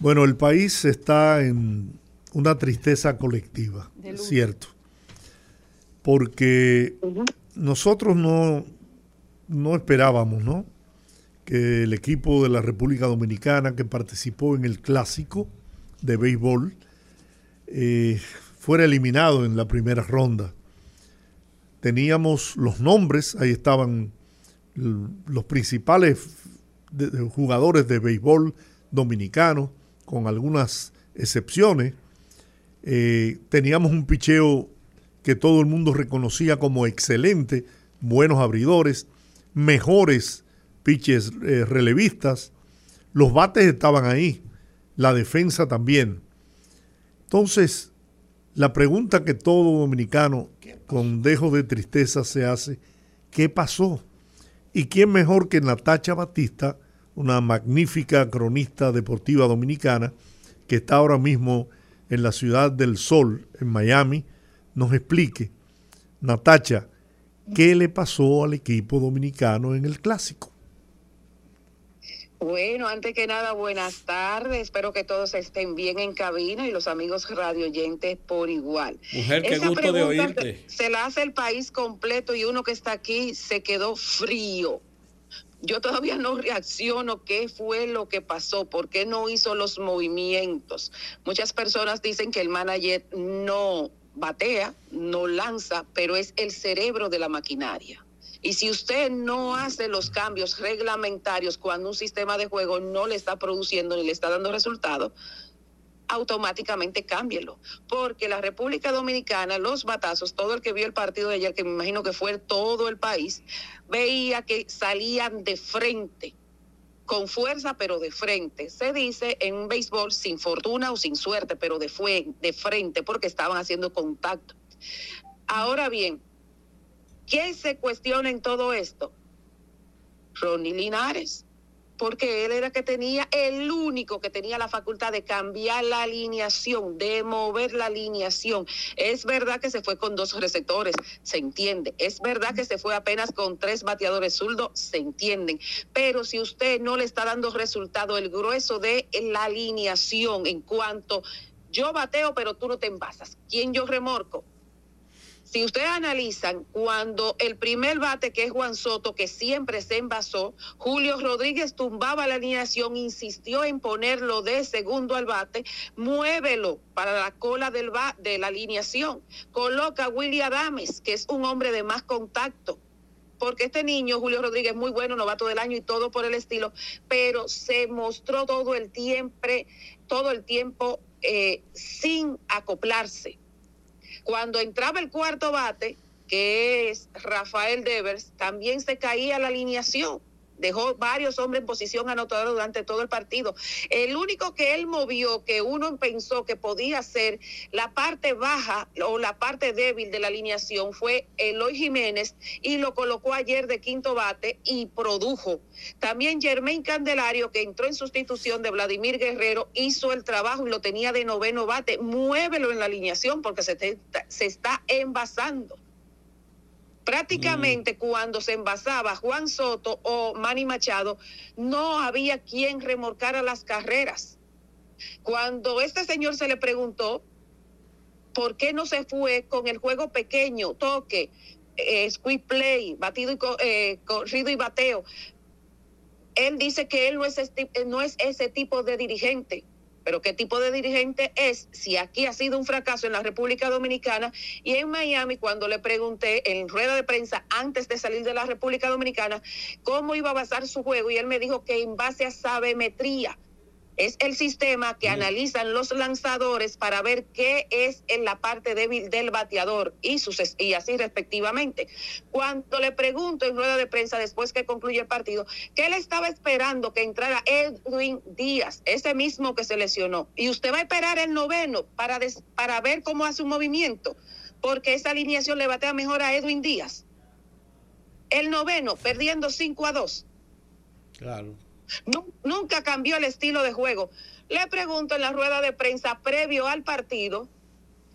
Bueno, el país está en una tristeza colectiva, cierto. Porque nosotros no, no esperábamos, ¿no? Que el equipo de la República Dominicana que participó en el clásico de béisbol eh, fuera eliminado en la primera ronda. Teníamos los nombres, ahí estaban los principales jugadores de béisbol dominicanos, con algunas excepciones. Eh, teníamos un picheo que todo el mundo reconocía como excelente, buenos abridores, mejores pitches eh, relevistas, los bates estaban ahí, la defensa también. Entonces, la pregunta que todo dominicano con dejo de tristeza se hace, ¿qué pasó? ¿Y quién mejor que Natacha Batista, una magnífica cronista deportiva dominicana que está ahora mismo en la ciudad del Sol, en Miami, nos explique, Natacha, ¿qué le pasó al equipo dominicano en el clásico? Bueno, antes que nada, buenas tardes. Espero que todos estén bien en cabina y los amigos radio oyentes por igual. Mujer, qué gusto de oírte. Se la hace el país completo y uno que está aquí se quedó frío. Yo todavía no reacciono qué fue lo que pasó, por qué no hizo los movimientos. Muchas personas dicen que el manager no batea, no lanza, pero es el cerebro de la maquinaria. Y si usted no hace los cambios reglamentarios cuando un sistema de juego no le está produciendo ni le está dando resultados, automáticamente cámbielo. Porque la República Dominicana, los batazos, todo el que vio el partido de ayer, que me imagino que fue todo el país, veía que salían de frente, con fuerza, pero de frente. Se dice en un béisbol sin fortuna o sin suerte, pero de, fue, de frente, porque estaban haciendo contacto. Ahora bien, ¿Quién se cuestiona en todo esto? Ronnie Linares, porque él era que tenía, el único que tenía la facultad de cambiar la alineación, de mover la alineación. Es verdad que se fue con dos receptores, se entiende. Es verdad que se fue apenas con tres bateadores zurdos, se entienden. Pero si usted no le está dando resultado, el grueso de la alineación en cuanto yo bateo, pero tú no te envasas. ¿Quién yo remorco? Si ustedes analizan, cuando el primer bate, que es Juan Soto, que siempre se envasó, Julio Rodríguez tumbaba la alineación, insistió en ponerlo de segundo al bate, muévelo para la cola de la alineación. Coloca a Willy Adames, que es un hombre de más contacto porque este niño, Julio Rodríguez, muy bueno, novato del año y todo por el estilo, pero se mostró todo el tiempo, todo el tiempo eh, sin acoplarse. Cuando entraba el cuarto bate, que es Rafael Devers, también se caía la alineación. Dejó varios hombres en posición anotadora durante todo el partido. El único que él movió, que uno pensó que podía ser la parte baja o la parte débil de la alineación, fue Eloy Jiménez y lo colocó ayer de quinto bate y produjo. También Germain Candelario, que entró en sustitución de Vladimir Guerrero, hizo el trabajo y lo tenía de noveno bate. Muévelo en la alineación porque se, se está envasando. Prácticamente mm. cuando se envasaba Juan Soto o Manny Machado, no había quien remorcara las carreras. Cuando este señor se le preguntó por qué no se fue con el juego pequeño, toque, eh, squeeze play, batido y eh, corrido y bateo, él dice que él no es ese tipo de dirigente. Pero ¿qué tipo de dirigente es? Si aquí ha sido un fracaso en la República Dominicana y en Miami, cuando le pregunté en rueda de prensa antes de salir de la República Dominicana cómo iba a basar su juego y él me dijo que en base a sabemetría, es el sistema que analizan los lanzadores para ver qué es en la parte débil del bateador y, sus, y así respectivamente. Cuando le pregunto en rueda de prensa después que concluye el partido, que él estaba esperando que entrara Edwin Díaz, ese mismo que se lesionó, y usted va a esperar el noveno para, para ver cómo hace un movimiento, porque esa alineación le batea mejor a Edwin Díaz. El noveno, perdiendo 5 a 2. Claro nunca cambió el estilo de juego. Le pregunto en la rueda de prensa previo al partido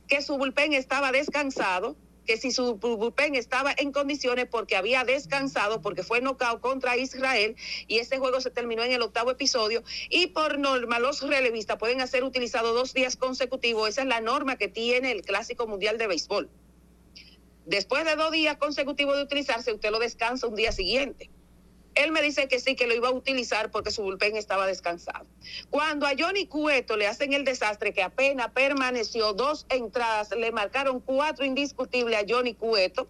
que su bullpen estaba descansado, que si su bullpen estaba en condiciones porque había descansado, porque fue knockout contra Israel y ese juego se terminó en el octavo episodio y por norma los relevistas pueden hacer utilizado dos días consecutivos. Esa es la norma que tiene el Clásico Mundial de Béisbol. Después de dos días consecutivos de utilizarse, usted lo descansa un día siguiente. Él me dice que sí, que lo iba a utilizar porque su bullpen estaba descansado. Cuando a Johnny Cueto le hacen el desastre que apenas permaneció dos entradas, le marcaron cuatro indiscutibles a Johnny Cueto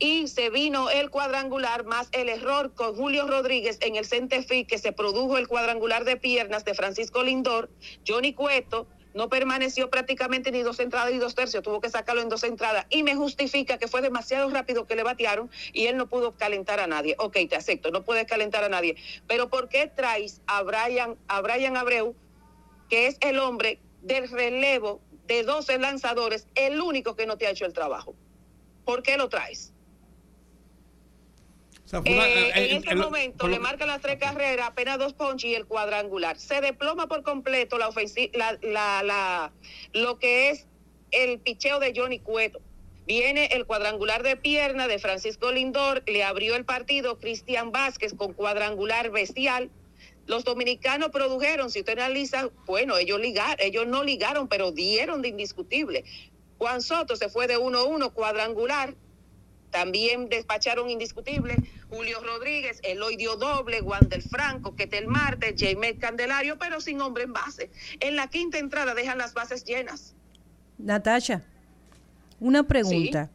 y se vino el cuadrangular más el error con Julio Rodríguez en el centefí que se produjo el cuadrangular de piernas de Francisco Lindor, Johnny Cueto no permaneció prácticamente ni dos entradas y dos tercios, tuvo que sacarlo en dos entradas y me justifica que fue demasiado rápido que le batearon y él no pudo calentar a nadie. Ok, te acepto, no puedes calentar a nadie, pero ¿por qué traes a Brian, a Brian Abreu, que es el hombre del relevo de 12 lanzadores, el único que no te ha hecho el trabajo? ¿Por qué lo traes? Eh, en este momento le marcan las tres carreras, apenas dos ponches y el cuadrangular. Se desploma por completo la, la, la, lo que es el picheo de Johnny Cueto. Viene el cuadrangular de pierna de Francisco Lindor, le abrió el partido Cristian Vázquez con cuadrangular bestial. Los dominicanos produjeron, si usted analiza, bueno, ellos ligaron, ellos no ligaron, pero dieron de indiscutible. Juan Soto se fue de 1-1 cuadrangular, también despacharon indiscutible Julio Rodríguez, Eloy dio doble, Wander Franco, Ketel Marte, Jaime Candelario, pero sin hombre en base. En la quinta entrada dejan las bases llenas. Natasha, una pregunta.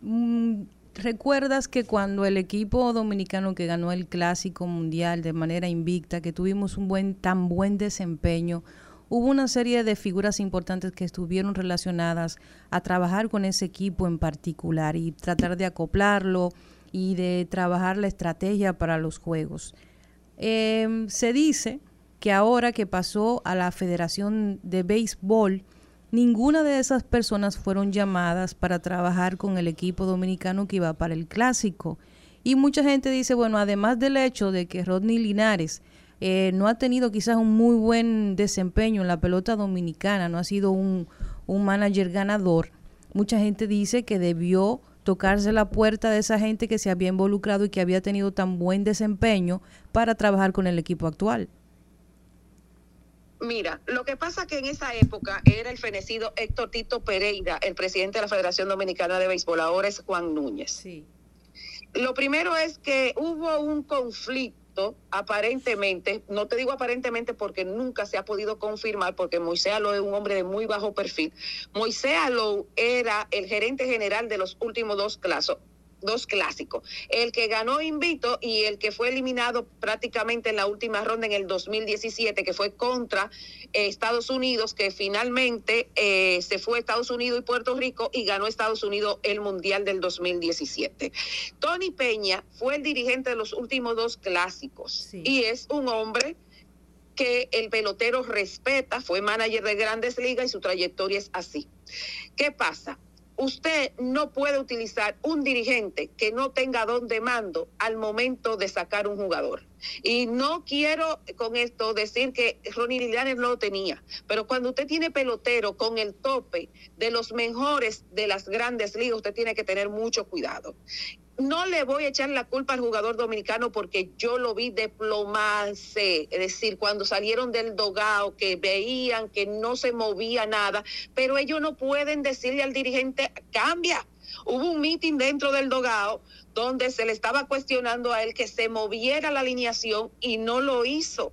Mm, ¿Recuerdas que cuando el equipo dominicano que ganó el Clásico Mundial de manera invicta, que tuvimos un buen tan buen desempeño, hubo una serie de figuras importantes que estuvieron relacionadas a trabajar con ese equipo en particular y tratar de acoplarlo y de trabajar la estrategia para los juegos. Em, se dice que ahora que pasó a la Federación de Béisbol, ninguna de esas personas fueron llamadas para trabajar con el equipo dominicano que iba para el clásico. Y mucha gente dice, bueno, además del hecho de que Rodney Linares eh, no ha tenido quizás un muy buen desempeño en la pelota dominicana, no ha sido un, un manager ganador. Mucha gente dice que debió tocarse la puerta de esa gente que se había involucrado y que había tenido tan buen desempeño para trabajar con el equipo actual. Mira, lo que pasa que en esa época era el fenecido Héctor Tito Pereira, el presidente de la Federación Dominicana de Béisbol, ahora es Juan Núñez. Sí. Lo primero es que hubo un conflicto aparentemente, no te digo aparentemente porque nunca se ha podido confirmar, porque Moisés Alou es un hombre de muy bajo perfil. Moisés Alou era el gerente general de los últimos dos dos clásicos. El que ganó invito y el que fue eliminado prácticamente en la última ronda en el 2017, que fue contra eh, Estados Unidos, que finalmente eh, se fue a Estados Unidos y Puerto Rico y ganó Estados Unidos el Mundial del 2017. Tony Peña fue el dirigente de los últimos dos clásicos y es un hombre que el pelotero respeta, fue manager de grandes ligas y su trayectoria es así. ¿Qué pasa? Usted no puede utilizar un dirigente que no tenga don de mando al momento de sacar un jugador. Y no quiero con esto decir que Ronnie Lilianes no lo tenía, pero cuando usted tiene pelotero con el tope de los mejores de las grandes ligas, usted tiene que tener mucho cuidado no le voy a echar la culpa al jugador dominicano porque yo lo vi desplomarse, es decir, cuando salieron del dogao, que veían que no se movía nada, pero ellos no pueden decirle al dirigente, cambia. Hubo un meeting dentro del dogao donde se le estaba cuestionando a él que se moviera la alineación y no lo hizo.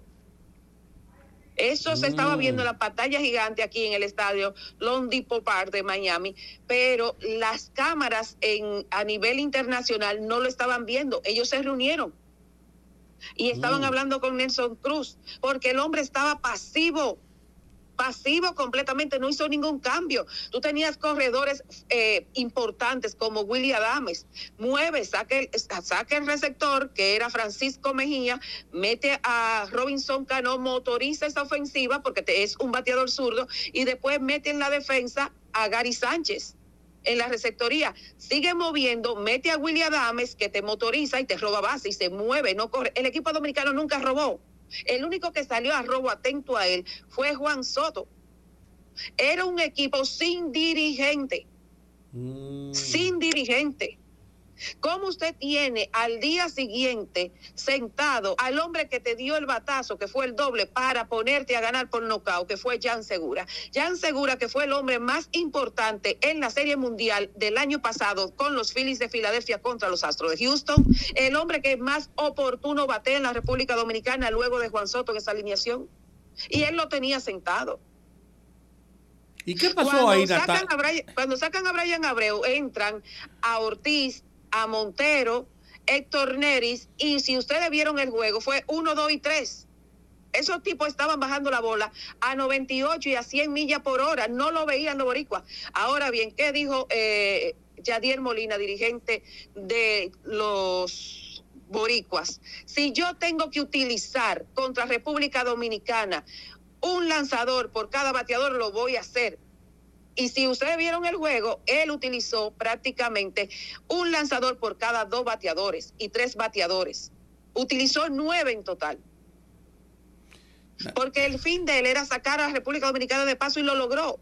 Eso se estaba viendo en la pantalla gigante aquí en el estadio Long Depot Park de Miami, pero las cámaras en, a nivel internacional no lo estaban viendo. Ellos se reunieron y estaban mm. hablando con Nelson Cruz porque el hombre estaba pasivo pasivo completamente, no hizo ningún cambio. Tú tenías corredores eh, importantes como Willy Adames, mueve, saque el, el receptor, que era Francisco Mejía, mete a Robinson Cano, motoriza esa ofensiva porque es un bateador zurdo, y después mete en la defensa a Gary Sánchez en la receptoría. Sigue moviendo, mete a Willy Adames que te motoriza y te roba base y se mueve, no corre. El equipo dominicano nunca robó. El único que salió a robo atento a él fue Juan Soto. Era un equipo sin dirigente. Mm. Sin dirigente. ¿Cómo usted tiene al día siguiente sentado al hombre que te dio el batazo, que fue el doble, para ponerte a ganar por nocaut, que fue Jan Segura? Jan Segura, que fue el hombre más importante en la Serie Mundial del año pasado con los Phillies de Filadelfia contra los Astros de Houston, el hombre que más oportuno batea en la República Dominicana luego de Juan Soto en esa alineación. Y él lo tenía sentado. ¿Y qué pasó ahí, sacan Cuando sacan a Brian Abreu, entran a Ortiz, a Montero, Héctor Neris, y si ustedes vieron el juego, fue 1, 2 y 3. Esos tipos estaban bajando la bola a 98 y a 100 millas por hora. No lo veían los boricuas. Ahora bien, ¿qué dijo eh, Yadier Molina, dirigente de los boricuas? Si yo tengo que utilizar contra República Dominicana un lanzador por cada bateador, lo voy a hacer. Y si ustedes vieron el juego, él utilizó prácticamente un lanzador por cada dos bateadores y tres bateadores. Utilizó nueve en total. Porque el fin de él era sacar a la República Dominicana de paso y lo logró.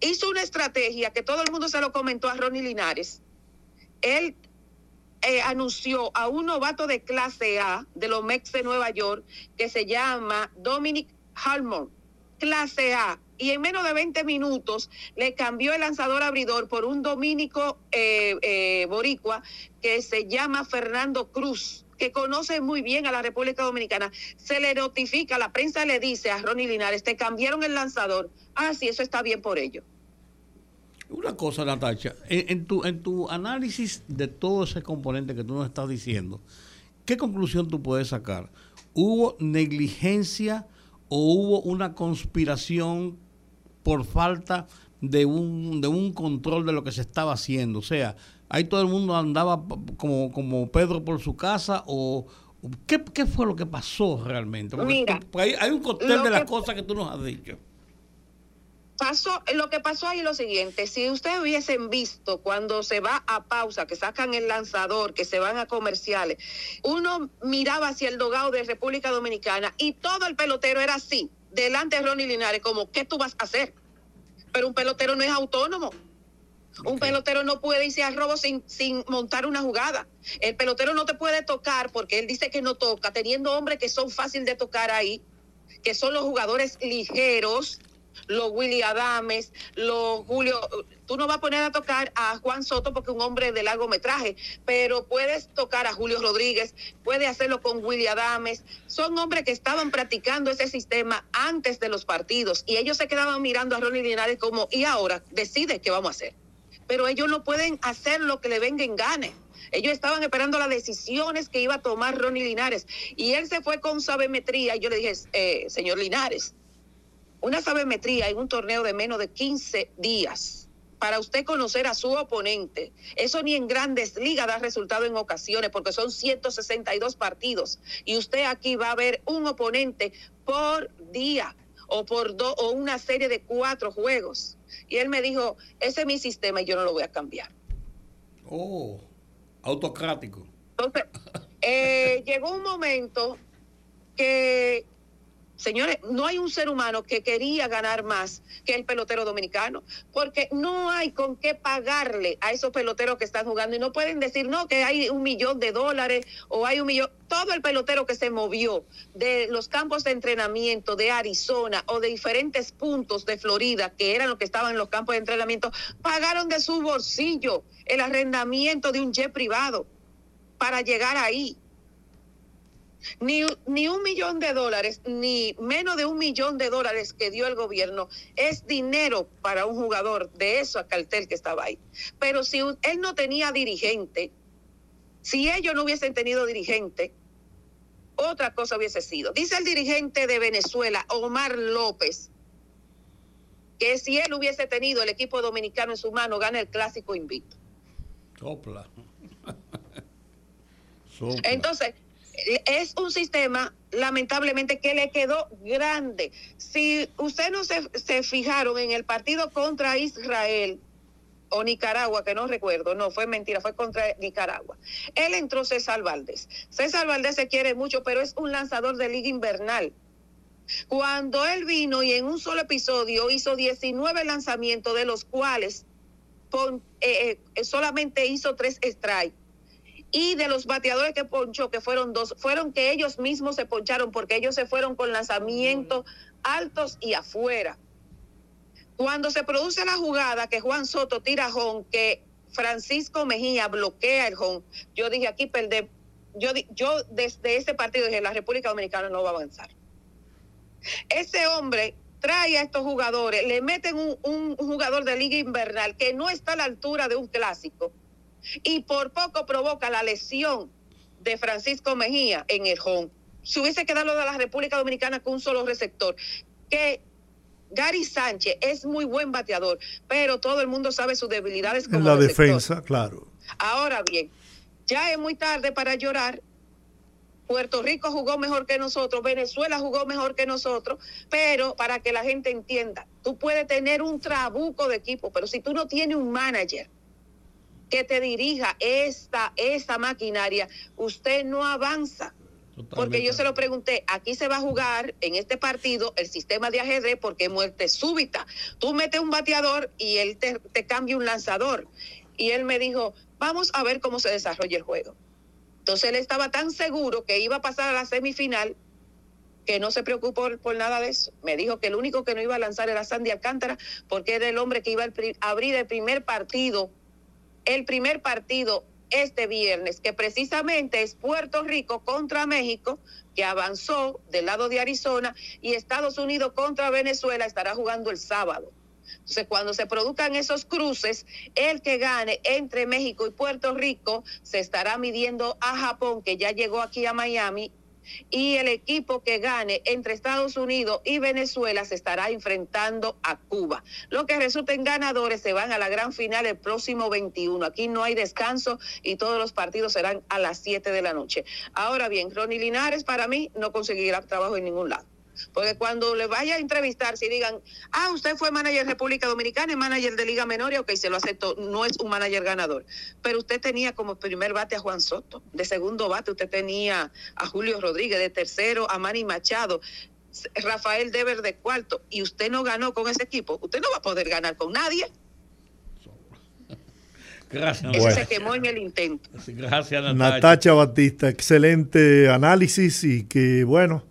Hizo una estrategia que todo el mundo se lo comentó a Ronnie Linares. Él eh, anunció a un novato de clase A de los Mex de Nueva York que se llama Dominic Harmon, clase A, y en menos de 20 minutos le cambió el lanzador abridor por un dominico eh, eh, boricua que se llama Fernando Cruz que conoce muy bien a la República Dominicana, se le notifica, la prensa le dice a Ronnie Linares, te cambiaron el lanzador. Ah, sí, eso está bien por ello. Una cosa, Natacha, en, tu, en tu análisis de todo ese componente que tú nos estás diciendo, ¿qué conclusión tú puedes sacar? ¿Hubo negligencia o hubo una conspiración por falta de un, de un control de lo que se estaba haciendo. O sea, ahí todo el mundo andaba como, como Pedro por su casa o... ¿Qué, qué fue lo que pasó realmente? Mira, hay, un cóctel de las cosas que tú nos has dicho. Pasó, lo que pasó ahí es lo siguiente, si ustedes hubiesen visto cuando se va a pausa, que sacan el lanzador, que se van a comerciales, uno miraba hacia el dogado de República Dominicana y todo el pelotero era así, delante de Ronnie Linares como, ¿qué tú vas a hacer? Pero un pelotero no es autónomo. Un pelotero no puede irse al robo sin, sin montar una jugada. El pelotero no te puede tocar porque él dice que no toca, teniendo hombres que son fáciles de tocar ahí, que son los jugadores ligeros, los Willy Adames, los Julio. Tú no vas a poner a tocar a Juan Soto porque es un hombre de largometraje, pero puedes tocar a Julio Rodríguez, puedes hacerlo con Willy Adames. Son hombres que estaban practicando ese sistema antes de los partidos y ellos se quedaban mirando a Ronnie Linares como, y ahora decide qué vamos a hacer. Pero ellos no pueden hacer lo que le venga en gane. Ellos estaban esperando las decisiones que iba a tomar Ronnie Linares. Y él se fue con sabemetría. Y yo le dije, eh, señor Linares, una sabemetría en un torneo de menos de 15 días para usted conocer a su oponente. Eso ni en grandes ligas da resultado en ocasiones porque son 162 partidos y usted aquí va a ver un oponente por día o por dos o una serie de cuatro juegos. Y él me dijo, ese es mi sistema y yo no lo voy a cambiar. Oh, autocrático. Entonces, eh, llegó un momento que Señores, no hay un ser humano que quería ganar más que el pelotero dominicano, porque no hay con qué pagarle a esos peloteros que están jugando y no pueden decir, no, que hay un millón de dólares o hay un millón. Todo el pelotero que se movió de los campos de entrenamiento de Arizona o de diferentes puntos de Florida, que eran los que estaban en los campos de entrenamiento, pagaron de su bolsillo el arrendamiento de un jet privado para llegar ahí ni, ni un millón de dólares, ni menos de un millón de dólares que dio el gobierno es dinero para un jugador de eso a cartel que estaba ahí. Pero si él no tenía dirigente, si ellos no hubiesen tenido dirigente, otra cosa hubiese sido. Dice el dirigente de Venezuela, Omar López, que si él hubiese tenido el equipo dominicano en su mano, gana el clásico invicto. Sopla. Entonces, es un sistema lamentablemente que le quedó grande. Si usted no se, se, fijaron en el partido contra Israel o Nicaragua, que no recuerdo, no, fue mentira, fue contra Nicaragua. Él entró César Valdés. César Valdés se quiere mucho, pero es un lanzador de liga invernal. Cuando él vino y en un solo episodio hizo 19 lanzamientos, de los cuales eh, eh, solamente hizo tres strikes y de los bateadores que ponchó, que fueron dos, fueron que ellos mismos se poncharon porque ellos se fueron con lanzamientos altos y afuera. Cuando se produce la jugada que Juan Soto tira home, que Francisco Mejía bloquea el home, yo dije aquí perdé, yo, yo desde ese partido dije la República Dominicana no va a avanzar. Ese hombre trae a estos jugadores, le meten un, un jugador de liga invernal que no está a la altura de un clásico y por poco provoca la lesión de Francisco Mejía en el home. Si hubiese quedado de la República Dominicana con un solo receptor, que Gary Sánchez es muy buen bateador, pero todo el mundo sabe sus debilidades como en la defensa, claro. Ahora bien, ya es muy tarde para llorar. Puerto Rico jugó mejor que nosotros, Venezuela jugó mejor que nosotros, pero para que la gente entienda, tú puedes tener un trabuco de equipo, pero si tú no tienes un manager que te dirija esta, esta maquinaria, usted no avanza. Porque yo se lo pregunté, aquí se va a jugar en este partido el sistema de ajedrez porque es muerte súbita. Tú metes un bateador y él te, te cambia un lanzador. Y él me dijo, vamos a ver cómo se desarrolla el juego. Entonces él estaba tan seguro que iba a pasar a la semifinal que no se preocupó por, por, nada de eso. Me dijo que el único que no iba a lanzar era Sandy Alcántara porque era el hombre que iba a abrir el primer partido el primer partido este viernes, que precisamente es Puerto Rico contra México, que avanzó del lado de Arizona, y Estados Unidos contra Venezuela estará jugando el sábado. Entonces, cuando se produzcan esos cruces, el que gane entre México y Puerto Rico se estará midiendo a Japón, que ya llegó aquí a Miami, y el equipo que gane entre Estados Unidos y Venezuela se estará enfrentando a Cuba. Lo que resulten ganadores se van a la gran final el próximo 21. Aquí no hay descanso y todos los partidos serán a las 7 de la noche. Ahora bien, Ronnie Linares para mí no conseguirá trabajo en ningún lado. Porque cuando le vaya a entrevistar, si digan, ah, usted fue manager de República Dominicana y manager de Liga Menor, ok, se lo acepto, no es un manager ganador. Pero usted tenía como primer bate a Juan Soto, de segundo bate usted tenía a Julio Rodríguez, de tercero a Manny Machado. Rafael Dever de cuarto, y usted no ganó con ese equipo, usted no va a poder ganar con nadie. Gracias. Eso se quemó en el intento. Gracias, Natacha. Natacha Batista. Excelente análisis y que, bueno,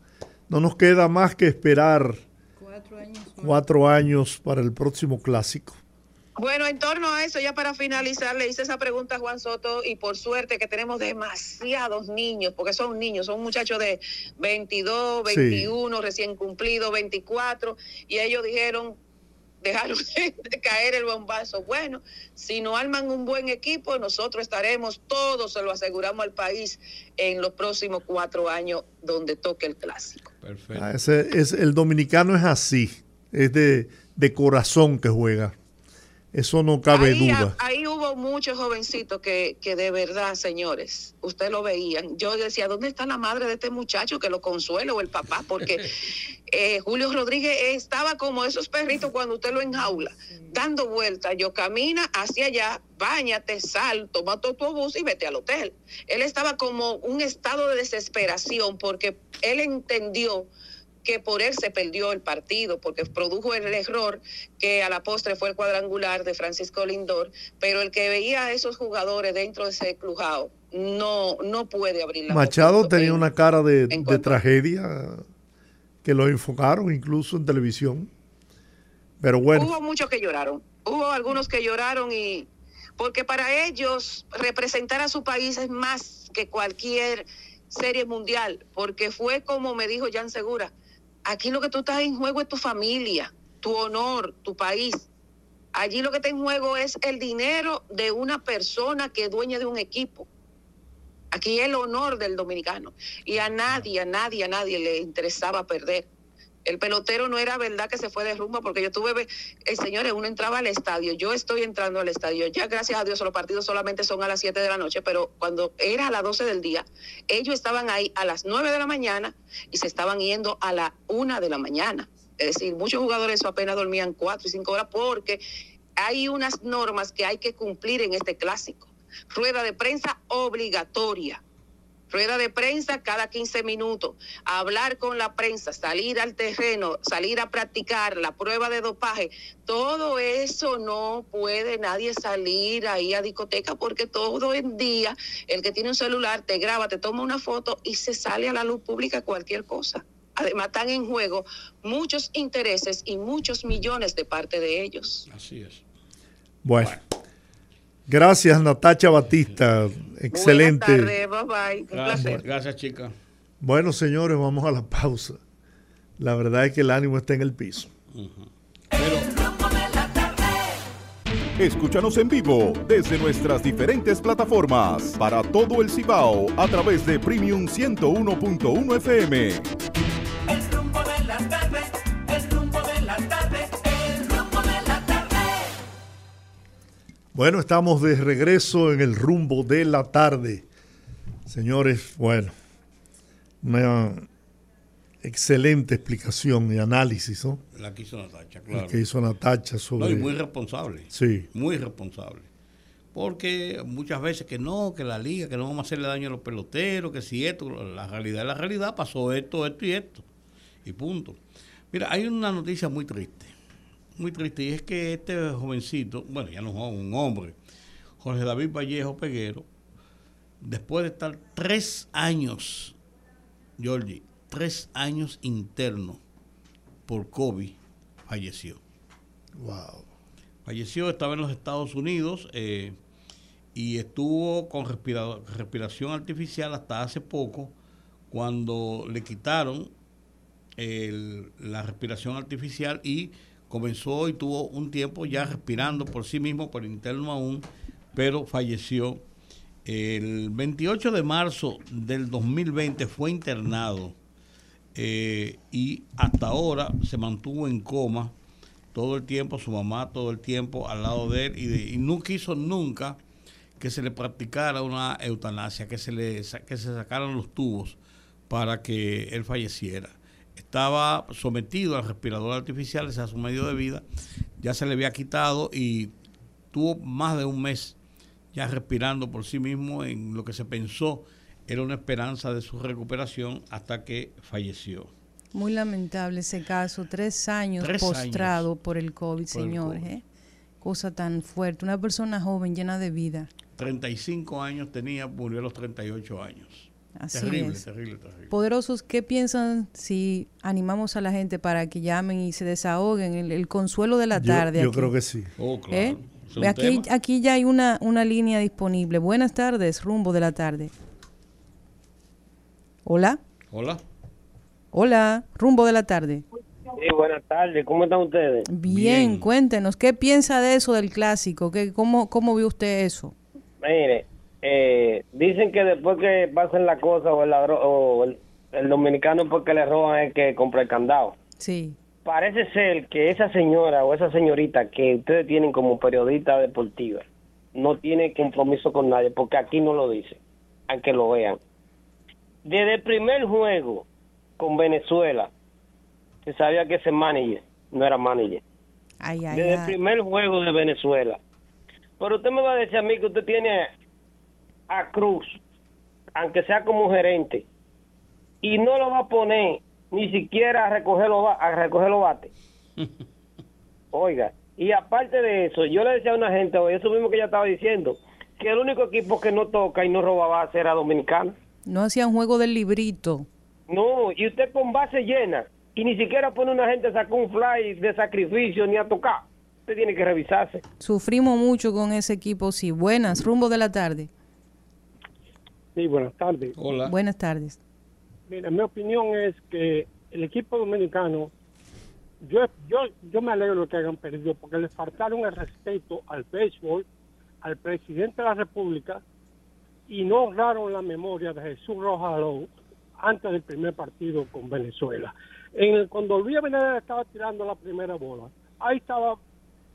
no nos queda más que esperar cuatro años, cuatro años para el próximo clásico. Bueno, en torno a eso, ya para finalizar, le hice esa pregunta a Juan Soto y por suerte que tenemos demasiados niños, porque son niños, son muchachos de 22, 21, sí. recién cumplidos, 24, y ellos dijeron, dejaron de caer el bombazo. Bueno, si no arman un buen equipo, nosotros estaremos todos, se lo aseguramos al país, en los próximos cuatro años donde toque el clásico. Perfecto. Ah, ese, es, el dominicano es así, es de, de corazón que juega. Eso no cabe duda. Ahí hubo muchos jovencitos que, que de verdad, señores, ustedes lo veían. Yo decía, ¿dónde está la madre de este muchacho que lo consuela o el papá? Porque eh, Julio Rodríguez estaba como esos perritos cuando usted lo enjaula, dando vueltas. Yo camina hacia allá, bañate, sal, toma tu bus y vete al hotel. Él estaba como un estado de desesperación porque él entendió que por él se perdió el partido, porque produjo el error que a la postre fue el cuadrangular de Francisco Lindor, pero el que veía a esos jugadores dentro de ese clujado no, no puede abrir la Machado tenía una cara de, de tragedia que lo enfocaron incluso en televisión. Pero bueno. Hubo muchos que lloraron, hubo algunos que lloraron y porque para ellos representar a su país es más que cualquier serie mundial, porque fue como me dijo Jan Segura, Aquí lo que tú estás en juego es tu familia, tu honor, tu país. Allí lo que está en juego es el dinero de una persona que es dueña de un equipo. Aquí el honor del dominicano. Y a nadie, a nadie, a nadie le interesaba perder. El pelotero no era verdad que se fue de rumba porque yo tuve, eh, señores, uno entraba al estadio, yo estoy entrando al estadio, ya gracias a Dios los partidos solamente son a las 7 de la noche, pero cuando era a las 12 del día, ellos estaban ahí a las 9 de la mañana y se estaban yendo a la 1 de la mañana. Es decir, muchos jugadores apenas dormían 4 y 5 horas porque hay unas normas que hay que cumplir en este clásico. Rueda de prensa obligatoria rueda de prensa cada 15 minutos, hablar con la prensa, salir al terreno, salir a practicar la prueba de dopaje, todo eso no puede nadie salir ahí a discoteca porque todo el día el que tiene un celular te graba, te toma una foto y se sale a la luz pública cualquier cosa. Además están en juego muchos intereses y muchos millones de parte de ellos. Así es. bueno. Gracias, Natacha Batista. Excelente. bye bye. Un gracias, gracias, chica. Bueno, señores, vamos a la pausa. La verdad es que el ánimo está en el piso. Escúchanos en vivo desde nuestras diferentes plataformas para todo el Cibao a través de Premium 101.1 FM. Bueno, estamos de regreso en el rumbo de la tarde. Señores, bueno, una excelente explicación y análisis, ¿no? La que hizo Natacha, claro. La que hizo Natacha sobre... No, y muy responsable. Sí. Muy responsable. Porque muchas veces que no, que la liga, que no vamos a hacerle daño a los peloteros, que si esto, la realidad es la realidad, pasó esto, esto y esto. Y punto. Mira, hay una noticia muy triste muy triste y es que este jovencito, bueno, ya no es un hombre, Jorge David Vallejo Peguero, después de estar tres años, Georgie, tres años interno por COVID, falleció. Wow. Falleció, estaba en los Estados Unidos eh, y estuvo con respiración artificial hasta hace poco, cuando le quitaron la respiración artificial y comenzó y tuvo un tiempo ya respirando por sí mismo, por interno aún, pero falleció. El 28 de marzo del 2020 fue internado eh, y hasta ahora se mantuvo en coma todo el tiempo, su mamá todo el tiempo al lado de él y, no quiso nunca que se le practicara una eutanasia, que se le que se sacaran los tubos para que él falleciera estaba sometido al respirador artificial, ese es su medio de vida, ya se le había quitado y tuvo más de un mes ya respirando por sí mismo en lo que se pensó era una esperanza de su recuperación hasta que falleció. Muy lamentable ese caso, tres años postrado por el COVID, señores. ¿eh? Cosa tan fuerte, una persona joven llena de vida. 35 años tenía, murió a los 38 años. Así terrible, es. terrible, terrible. Poderosos, ¿qué piensan si animamos a la gente para que llamen y se desahoguen? El, consuelo de la tarde. Yo creo que sí. Oh, ¿Eh? Aquí, aquí ya hay una, una línea disponible. Buenas tardes, rumbo de la tarde. Hola. Hola. Hola, rumbo de la tarde. Sí, buenas tardes. ¿Cómo están ustedes? Bien, cuéntenos, ¿qué piensa de eso del clásico? ¿Qué, cómo, ¿Cómo vio usted eso? Mire, eh, dicen que después que pasen la cosa o el, ladro- o el, el dominicano porque le roban es que compra el candado. Sí. Parece ser que esa señora o esa señorita que ustedes tienen como periodista deportiva no tiene compromiso con nadie porque aquí no lo dice, aunque lo vean. Desde el primer juego con Venezuela se sabía que ese manager no era manager. Ay, ay, Desde el primer juego de Venezuela. Pero usted me va a decir a mí que usted tiene a Cruz, aunque sea como gerente, y no lo va a poner ni siquiera a recoger los, a recoger los bates. Oiga, y aparte de eso, yo le decía a una gente, hoy eso mismo que ella estaba diciendo, que el único equipo que no toca y no roba base era Dominicano. No hacían juego del librito. No, y usted con base llena, y ni siquiera pone una gente a sacar un fly de sacrificio ni a tocar. Usted tiene que revisarse. Sufrimos mucho con ese equipo, sí. Buenas, rumbo de la tarde. Sí, buenas tardes. Hola. Buenas tardes. Mira, mi opinión es que el equipo dominicano, yo, yo, yo me alegro de que hayan perdido porque le faltaron el respeto al béisbol, al presidente de la República y no honraron la memoria de Jesús Rojas Alou antes del primer partido con Venezuela. En el, cuando Luis Abinader estaba tirando la primera bola, ahí estaba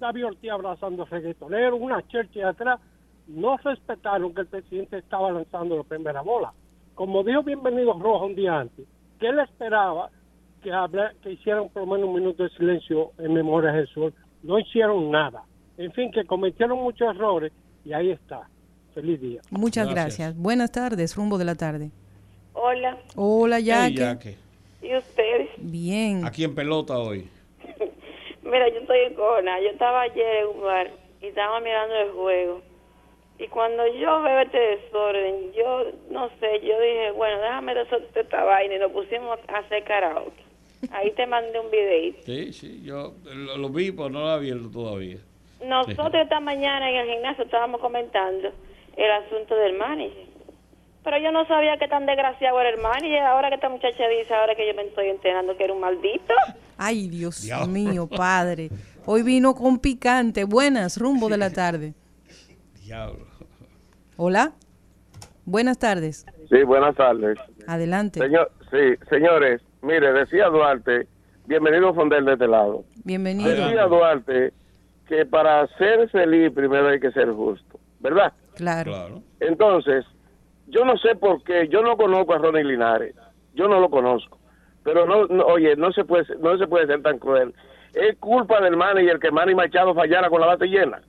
David Ortiz abrazando al reggaetonero, una chercha atrás, no respetaron que el presidente estaba lanzando la primera bola. Como dijo Bienvenido Roja un día antes, que él esperaba que, habla- que hicieran por lo menos un minuto de silencio en memoria de Jesús. No hicieron nada. En fin, que cometieron muchos errores y ahí está. Feliz día. Muchas Gracias. gracias. Buenas tardes, rumbo de la tarde. Hola, Hola, Hey, Jackie. Yaque. ¿y ustedes? Bien. Aquí en pelota hoy. Mira, yo estoy en Cona. Yo estaba ayer en un bar y estaba mirando el juego. Y cuando yo veo este desorden, yo no sé, yo dije, bueno, déjame resolver esta vaina y nos pusimos a hacer karaoke. Ahí te mandé un videito. Sí, sí, yo lo, lo vi, pero no lo he abierto todavía. Nosotros esta mañana en el gimnasio estábamos comentando el asunto del manager. Pero yo no sabía que tan desgraciado era el manager. Ahora que esta muchacha dice, ahora que yo me estoy enterando que era un maldito. Ay, Dios mío, padre. Hoy vino con picante. Buenas, rumbo de la tarde. Diablo. Hola. Buenas tardes. Sí, buenas tardes. Adelante. Señor, sí, señores, mire, decía Duarte, bienvenido Fondel de este lado. Bienvenido. Decía Duarte que para ser feliz primero hay que ser justo, ¿verdad? Claro. Claro. Entonces, yo no sé por qué, yo no conozco a Ronnie Linares, yo no lo conozco, pero no, no, oye, no se puede, no se puede ser tan cruel. Es culpa del manager que Manny Machado fallara con la base llena.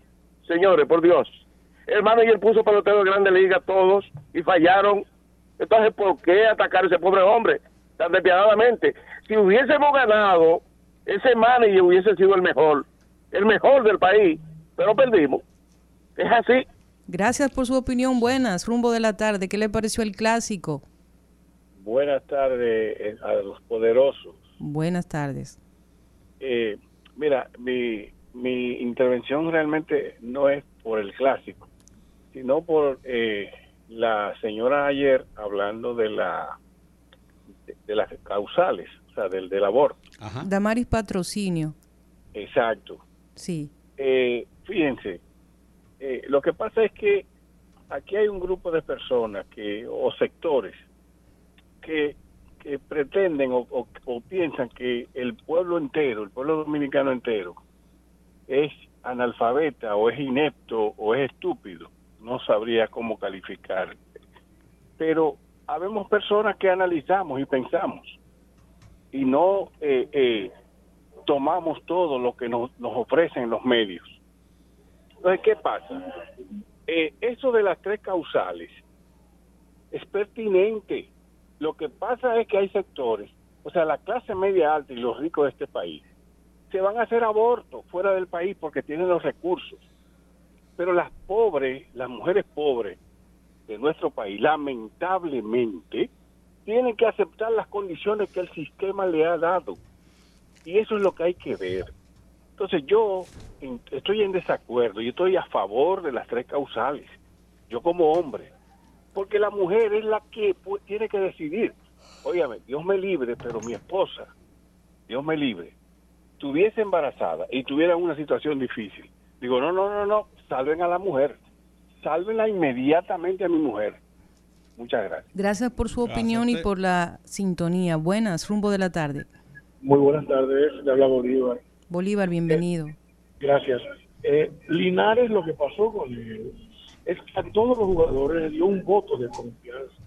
Señores, por Dios. El manager puso pelotero de Grande Liga todos y fallaron. Entonces, ¿por qué atacar a ese pobre hombre tan despiadadamente? Si hubiésemos ganado, ese manager hubiese sido el mejor, el mejor del país, pero perdimos. Es así. Gracias por su opinión. Buenas, rumbo de la tarde. ¿Qué le pareció el clásico? Buenas tardes eh, a los poderosos. Buenas tardes. Eh, mira, mi, mi intervención realmente no es por el clásico, sino por eh, la señora ayer hablando de la de, de las causales, o sea, del, del aborto. Damaris Patrocinio. Exacto. Sí. Eh, fíjense, eh, lo que pasa es que aquí hay un grupo de personas que o sectores que, que pretenden o, o- o piensan que el pueblo entero, el pueblo dominicano entero, es analfabeta o es inepto o es estúpido. No sabría cómo calificar. Pero habemos personas que analizamos y pensamos y no eh, eh, tomamos todo lo que nos, nos ofrecen los medios. Entonces, ¿qué pasa? Eh, eso de las tres causales es pertinente. Lo que pasa es que hay sectores, o sea, la clase media alta y los ricos de este país, se van a hacer abortos fuera del país porque tienen los recursos. Pero las pobres, las mujeres pobres de nuestro país, lamentablemente, tienen que aceptar las condiciones que el sistema le ha dado. Y eso es lo que hay que ver. Entonces yo estoy en desacuerdo, yo estoy a favor de las tres causales, yo como hombre, porque la mujer es la que tiene que decidir. Óyame, Dios me libre, pero mi esposa, Dios me libre, estuviese embarazada y tuviera una situación difícil, digo, no, no, no, no, salven a la mujer, sálvenla inmediatamente a mi mujer. Muchas gracias. Gracias por su opinión y por la sintonía. Buenas, rumbo de la tarde. Muy buenas tardes, le habla Bolívar. Bolívar, bienvenido. Gracias. Eh, Linares lo que pasó con él es que a todos los jugadores le dio un voto de confianza,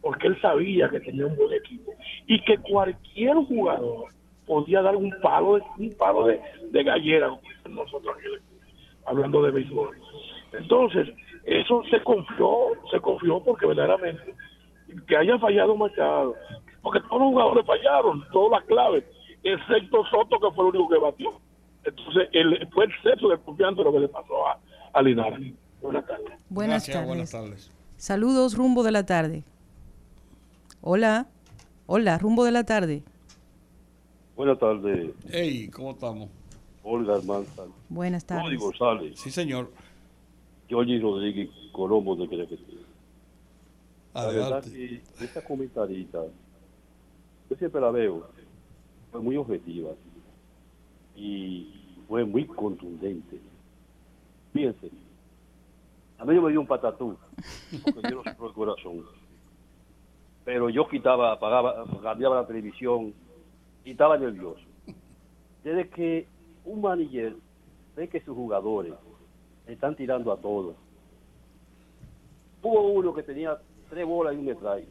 porque él sabía que tenía un buen equipo y que cualquier jugador podía dar un palo de, un palo de, de gallera, como dicen nosotros aquí, hablando de béisbol. Entonces, eso se confió, se confió porque verdaderamente que haya fallado Machado, porque todos los jugadores fallaron, todas las claves, excepto Soto que fue el único que batió. Entonces, el, fue el exceso de confianza lo que le pasó a, a Linares. Buenas tardes. Buenas Gracias, tardes. buenas tardes. Saludos, rumbo de la tarde. Hola. Hola, rumbo de la tarde. Buenas tardes, Hey, ¿cómo estamos? Olga Almanza, Buenas Rudy tardes. González, Sí, señor. Georgie Rodríguez Colombo de Querétaro. La verdad Adelante. que esta comentarista, yo siempre la veo, fue muy objetiva y fue muy contundente. Fíjense, a mí me dio un patatú, porque yo no sufro el corazón. Pero yo quitaba, apagaba, cambiaba la televisión y estaba nervioso. Desde que un manager ve que sus jugadores están tirando a todos. Hubo uno que tenía tres bolas y un strike.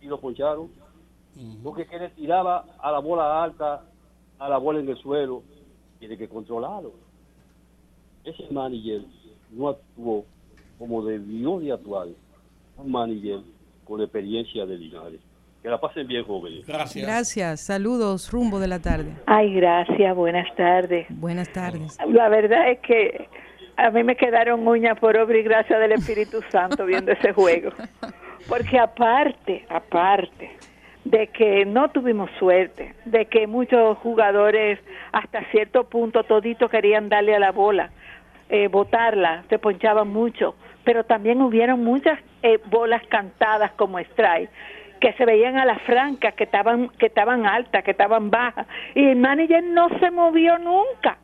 Y lo poncharon. Porque que le tiraba a la bola alta, a la bola en el suelo, tiene que controlarlo. Ese manager no actuó como debió de actuar un manager con experiencia de Linares. Que la pasen bien, jóvenes. Gracias. Saludos, rumbo de la tarde. Ay, gracias, buenas tardes. Buenas tardes. La verdad es que a mí me quedaron uñas por obra y gracia del Espíritu Santo viendo ese juego. Porque aparte, aparte de que no tuvimos suerte, de que muchos jugadores hasta cierto punto todito querían darle a la bola, eh, botarla, se ponchaban mucho, pero también hubieron muchas eh, bolas cantadas como strike que se veían a las francas, que estaban, que estaban altas, que estaban bajas, y el manager no se movió nunca.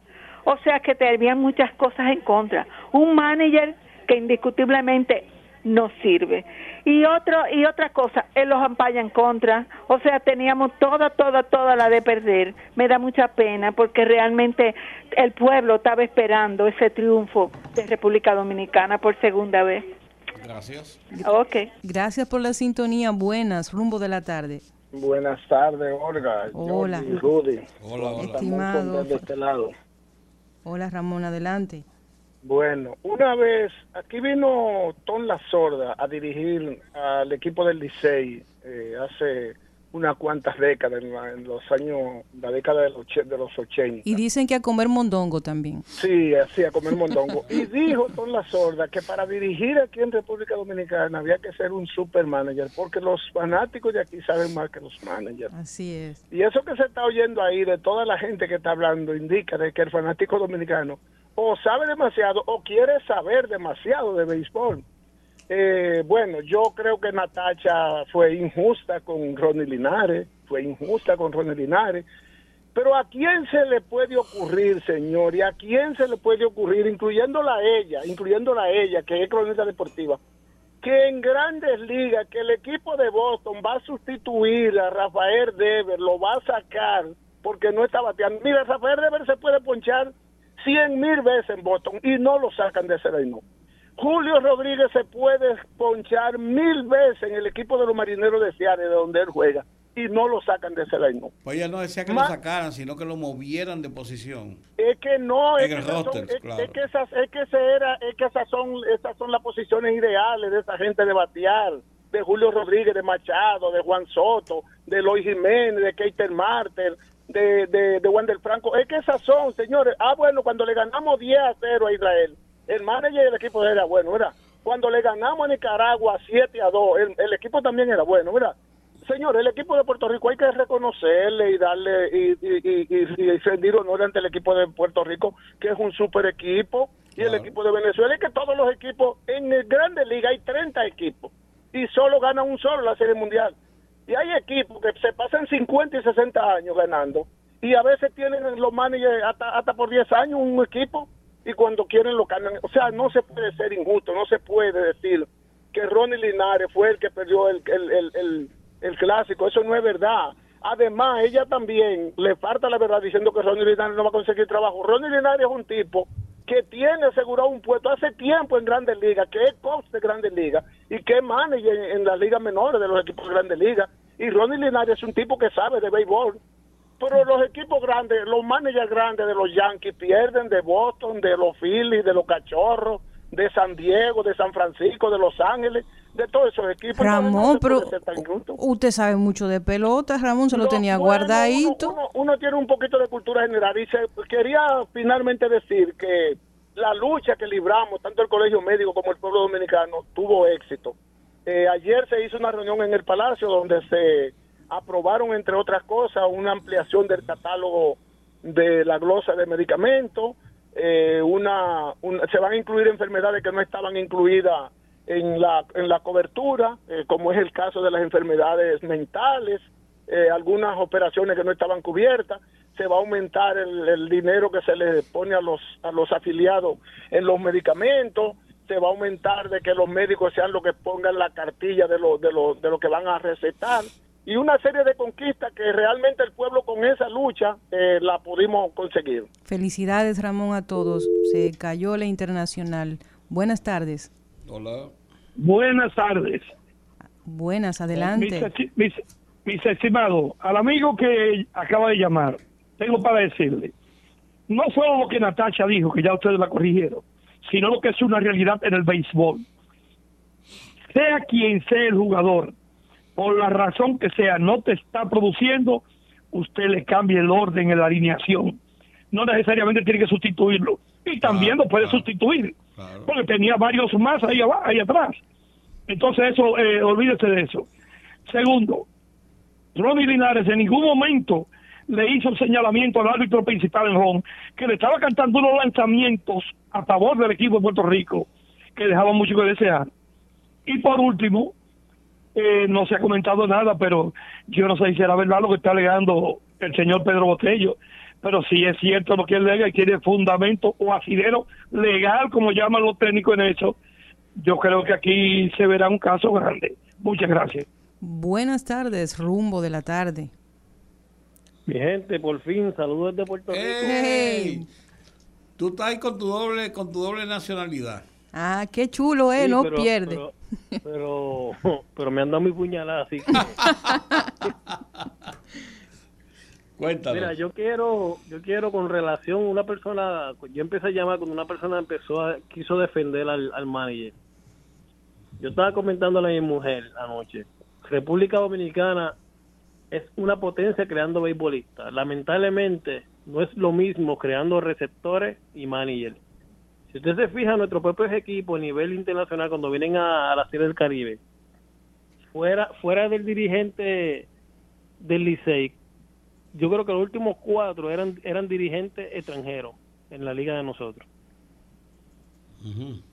O sea que tenían muchas cosas en contra. Un manager que indiscutiblemente no sirve. Y otro y otra cosa, él los ampalla en contra. O sea, teníamos toda, toda, toda la de perder. Me da mucha pena porque realmente el pueblo estaba esperando ese triunfo de República Dominicana por segunda vez. Gracias. Ok. Gracias por la sintonía. Buenas, rumbo de la tarde. Buenas tardes, Olga. Hola. Jordi, Rudy. Hola, hola. Estimado. de este lado. Hola, Ramón, adelante. Bueno, una vez, aquí vino Tom La Sorda a dirigir al equipo del Licey eh, hace unas cuantas décadas, en, la- en los años, la década de los, de los 80. Y dicen que a comer mondongo también. Sí, así, a comer mondongo. Y dijo Tom La Sorda que para dirigir aquí en República Dominicana había que ser un super manager, porque los fanáticos de aquí saben más que los managers. Así es. Y eso que se está oyendo ahí de toda la gente que está hablando indica de que el fanático dominicano o sabe demasiado o quiere saber demasiado de béisbol. Eh, bueno, yo creo que Natacha fue injusta con Ronnie Linares, fue injusta con Ronnie Linares, pero ¿a quién se le puede ocurrir, señor? ¿Y a quién se le puede ocurrir, incluyéndola a ella, incluyéndola a ella, que es cronista deportiva, que en grandes ligas, que el equipo de Boston va a sustituir a Rafael Dever, lo va a sacar porque no está bateando. Mira, Rafael Dever se puede ponchar cien mil veces en Boston y no lo sacan de ese reino. Julio Rodríguez se puede ponchar mil veces en el equipo de los marineros de Seattle, de donde él juega, y no lo sacan de ese reino. Pues ella no decía que lo sacaran, sino que lo movieran de posición. Es que no, que, son, es que esas, es que ese era, es que esas son, esas son las posiciones ideales de esa gente de batear, de Julio Rodríguez, de Machado, de Juan Soto, de Lois Jiménez, de Keiter Martel, de, de, de Wander Franco. Es que esas son, señores. Ah, bueno, cuando le ganamos 10 a 0 a Israel, el manager del equipo era bueno, ¿verdad? Cuando le ganamos a Nicaragua 7 a 2, el, el equipo también era bueno, ¿verdad? Señor, el equipo de Puerto Rico hay que reconocerle y darle y, y, y, y- y rendir honor ante el equipo de Puerto Rico, que es un super equipo, y el equipo de Venezuela, y que todos los equipos, en el Grande Liga hay 30 equipos, y solo gana un solo la Serie Mundial. Y hay equipos que se pasan 50 y 60 años ganando, Y a veces tienen los managers hasta, hasta por 10 años un equipo y cuando quieren lo cambian. O sea, no se puede ser injusto, no se puede decir que Ronnie Linares fue el que perdió el, el, el, el, clásico. Eso no es verdad. Además, ella también le falta la verdad diciendo que Ronnie Linares no va a conseguir trabajo. Ronnie Linares es un tipo que tiene asegurado un puesto hace tiempo en Grandes Ligas, que es coach de Grandes Ligas y que es manager en, en las ligas menores de los equipos de Grandes Ligas. Y Ronnie Linares es un tipo que sabe de béisbol. Pero los equipos grandes, los managers grandes de los Yankees pierden de Boston, de los Phillies, de los Cachorros, de San Diego, de San Francisco, de Los Ángeles, de todos esos equipos. Ramón, pero usted sabe mucho de pelota, Ramón, se lo tenía bueno, guardadito. Uno, uno- uno tiene un poquito de cultura general. Y se- quería finalmente decir que la lucha que libramos, tanto el Colegio Médico como el pueblo dominicano, tuvo éxito. Eh, ayer se hizo una reunión en el Palacio donde se aprobaron, entre otras cosas, una ampliación del catálogo de la glosa de medicamentos. eh, una, una- se van a incluir enfermedades que no estaban incluidas en la, en la cobertura, eh, como es el caso de las enfermedades mentales, eh, algunas operaciones que no estaban cubiertas, se va a aumentar el, el dinero que se le pone a los, a los afiliados en los medicamentos, se va a aumentar de que los médicos sean los que pongan la cartilla de lo, de lo, de lo que van a recetar y una serie de conquistas que realmente el pueblo con esa lucha eh, la pudimos conseguir. Felicidades, Ramón, a todos. Se cayó la internacional. Buenas tardes. Hola. Buenas tardes. Buenas, adelante. mis, mis estimados, al amigo que acaba de llamar, tengo para decirle, no fue lo que Natacha dijo, que ya ustedes la corrigieron, sino lo que es una realidad en el béisbol. Sea quien sea el jugador, por la razón que sea, no te está produciendo, usted le cambia el orden en la alineación. No necesariamente tiene que sustituirlo. Y también lo puede sustituir, porque tenía varios más ahí, abajo, ahí atrás. Entonces, eso, eh, olvídese de eso. Segundo, Ronnie Linares en ningún momento le hizo el señalamiento al árbitro principal en home que le estaba cantando unos lanzamientos a favor del equipo de Puerto Rico que dejaban mucho que desear. Y por último, eh, no se ha comentado nada, pero yo no sé si será verdad lo que está alegando el señor Pedro Botello, pero si es cierto lo que él alega y tiene fundamento o asidero legal, como llaman los técnicos en eso, yo creo que aquí se verá un caso grande. Muchas gracias. Buenas tardes, rumbo de la tarde. Mi gente, por fin, saludos desde Puerto Rico. ¡Ey! Tú estás ahí con tu doble, con tu doble nacionalidad. Ah, qué chulo, ¿eh? Sí, no pero- pierde. Pero, pero, pero me han dado mi puñalada, así que... Cuéntame. Mira, yo quiero, yo quiero con relación una persona, yo empecé a llamar cuando una persona empezó a, quiso defender al, al manager. Yo estaba comentándole a mi mujer anoche, República Dominicana es una potencia creando beisbolistas. Lamentablemente no es lo mismo creando receptores y managers. Si usted se fija, nuestros propios equipos a nivel internacional cuando vienen a, a la Serie del Caribe, fuera, fuera del dirigente del Licey, yo creo que los últimos cuatro eran eran dirigentes extranjeros en la liga de nosotros.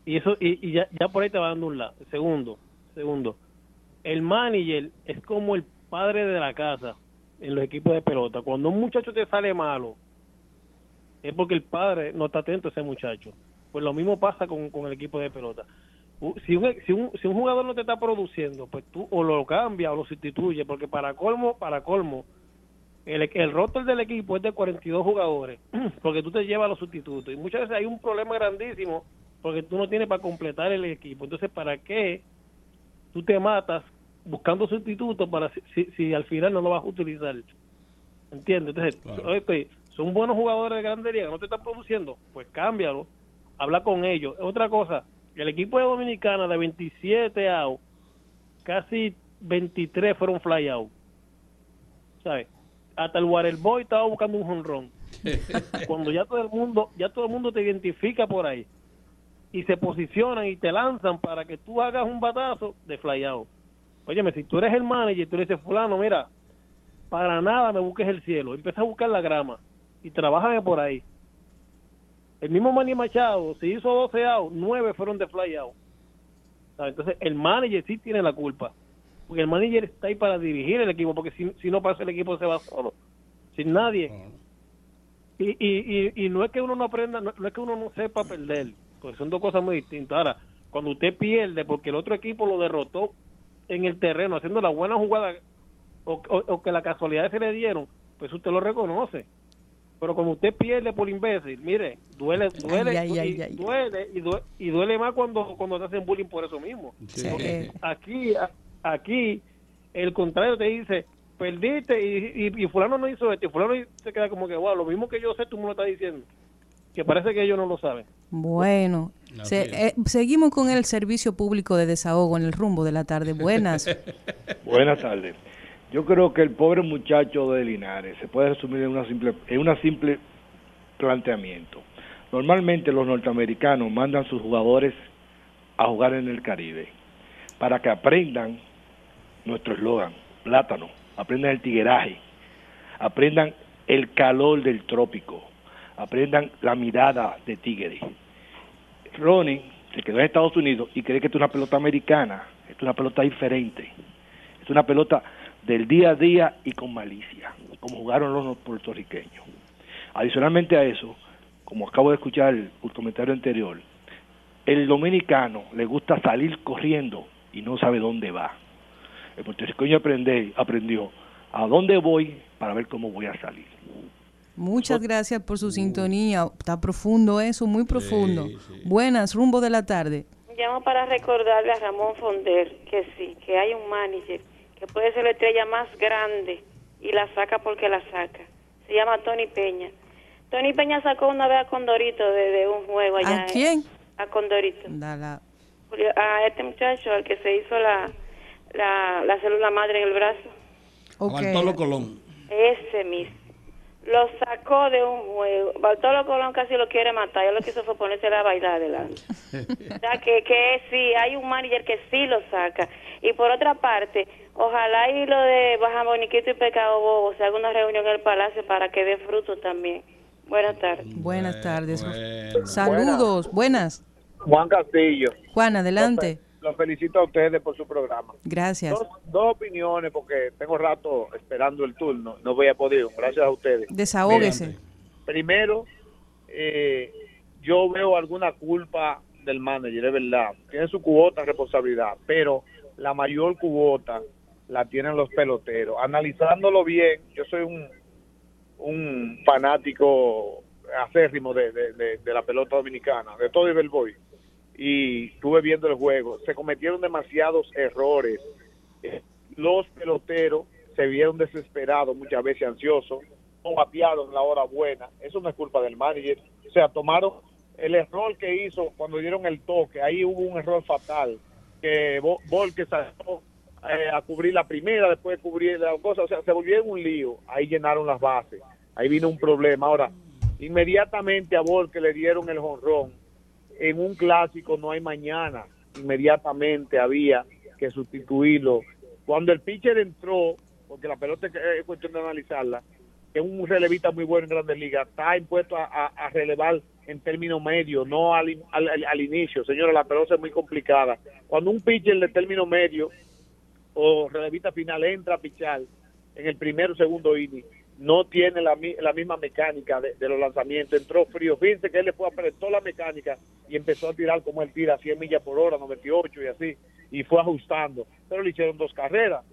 Y eso y, y ya, ya por ahí te va dando un lado. Segundo, segundo, el manager es como el padre de la casa en los equipos de pelota. Cuando un muchacho te sale malo, es porque el padre no está atento a ese muchacho. Pues lo mismo pasa con, con el equipo de pelota. Si un, si, un, si un jugador no te está produciendo, pues tú o lo cambias o lo sustituyes, porque para colmo, para colmo, el, el roster del equipo es de 42 jugadores, porque tú te llevas a los sustitutos. Y muchas veces hay un problema grandísimo, porque tú no tienes para completar el equipo. Entonces, ¿para qué tú te matas buscando sustitutos para si, si, si al final no lo vas a utilizar? ¿Entiendes? Entonces, son buenos jugadores de grande liga, no te están produciendo, pues cámbialo, habla con ellos. Otra cosa, el equipo de Dominicana de 27 out, casi 23 fueron fly out. ¿Sabes? Hasta el Waterboy estaba buscando un jonrón. Cuando ya todo el mundo, ya todo el mundo te identifica por ahí y se posicionan y te lanzan para que tú hagas un batazo de fly out. Óyeme, si tú eres el manager, tú le dices, fulano, mira, para nada me busques el cielo, empieza a buscar la grama y trabájame por ahí. El mismo Manny Machado, se hizo 12 out, 9 fueron de fly out. ¿Sabe? Entonces, el manager sí tiene la culpa. Porque el manager está ahí para dirigir el equipo, porque si, si no pasa el equipo se va solo. sin nadie. Y, y, y, y no es que uno no aprenda, no, no es que uno no sepa perder, pues son dos cosas muy distintas. Ahora, cuando usted pierde porque el otro equipo lo derrotó en el terreno, haciendo la buena jugada o, o- o que la casualidad se le dieron, pues usted lo reconoce. Pero como usted pierde por imbécil, mire, duele, duele, Ay, ay, ay, y ay. duele y duele, y duele más cuando cuando te hacen bullying por eso mismo. Sí. Porque aquí, aquí, el contrario te dice, perdiste y, y, y fulano no hizo esto, y fulano se queda como que, wow, lo mismo que yo sé, tú me lo estás diciendo. Que parece que ellos no lo saben. Bueno, se- eh, seguimos con el servicio público de desahogo en el rumbo de la tarde. Buenas. Buenas tardes. Yo creo que el pobre muchacho de Linares se puede resumir en una simple en una simple planteamiento. Normalmente los norteamericanos mandan sus jugadores a jugar en el Caribe para que aprendan nuestro eslogan, plátano, aprendan el tigueraje, aprendan el calor del trópico, aprendan la mirada de tigre. Ronnie se quedó en Estados Unidos y cree que esto es una pelota americana, esto es una pelota diferente, es una pelota del día a día y con malicia, como jugaron los puertorriqueños. Adicionalmente a eso, como acabo de escuchar el, el comentario anterior, el dominicano le gusta salir corriendo y no sabe dónde va. El puertorriqueño aprende- aprendió a dónde voy para ver cómo voy a salir. Muchas gracias por su sintonía. Está profundo eso, muy profundo. Buenas, rumbo de la tarde. Llamo para recordarle a Ramón Fonder que sí, que hay un manager que puede ser la estrella más grande y la saca porque la saca. Se llama Tony Peña. Tony Peña sacó una vez a Condorito de, de un juego allá. ¿A quién? A Condorito. A este muchacho, al que se hizo la, la, la célula madre en el brazo. Bartolo Colón. Ese mismo. Lo sacó de un juego. Bartolo Colón casi lo quiere matar. Yo lo que hizo fue ponerse a bailar adelante. O sea, que, que sí, hay un manager que sí lo saca. Y por otra parte, ojalá y lo de Baja Boniquito y Pecado Bobo se haga una reunión en el Palacio para que dé fruto también. Buenas tardes. Buenas tardes. Saludos, buenas. Juan Castillo. Juan, adelante. Los felicito a ustedes por su programa. Gracias. Dos, dos opiniones porque tengo rato esperando el turno. No voy a poder. Gracias a ustedes. Desahógese. Primero, eh, yo veo alguna culpa del manager, es verdad. Tiene su cuota de responsabilidad, pero la mayor cuota la tienen los peloteros. Analizándolo bien, yo soy un, un fanático acérrimo de, de- de- la pelota dominicana, de todo el boy y estuve viendo el juego. Se cometieron demasiados errores. Los peloteros se vieron desesperados, muchas veces ansiosos, no batearon la hora buena. Eso no es culpa del manager. O sea, tomaron el error que hizo cuando dieron el toque. Ahí hubo un error fatal. Que Volque salió eh, a cubrir la primera, después de cubrir la cosa. O sea, se volvió un lío. Ahí llenaron las bases. Ahí vino un problema. Ahora, inmediatamente a Volque le dieron el jonrón en un clásico no hay mañana. Inmediatamente había que sustituirlo. Cuando el pitcher entró, porque la pelota es- es cuestión de analizarla, que es un relevista muy bueno en Grandes Ligas, está impuesto a, a- relevar en término medio, no al, al- al inicio. Señora, la pelota es muy complicada. Cuando un pitcher de término medio o relevista final entra a pichar en el primero o segundo inning, no tiene la, la misma mecánica de, de los lanzamientos. Entró frío. Fíjense que él le fue apretó la mecánica y empezó a tirar como él tira, 100 millas por hora, 98 y así, y fue ajustando. Pero le hicieron dos carreras.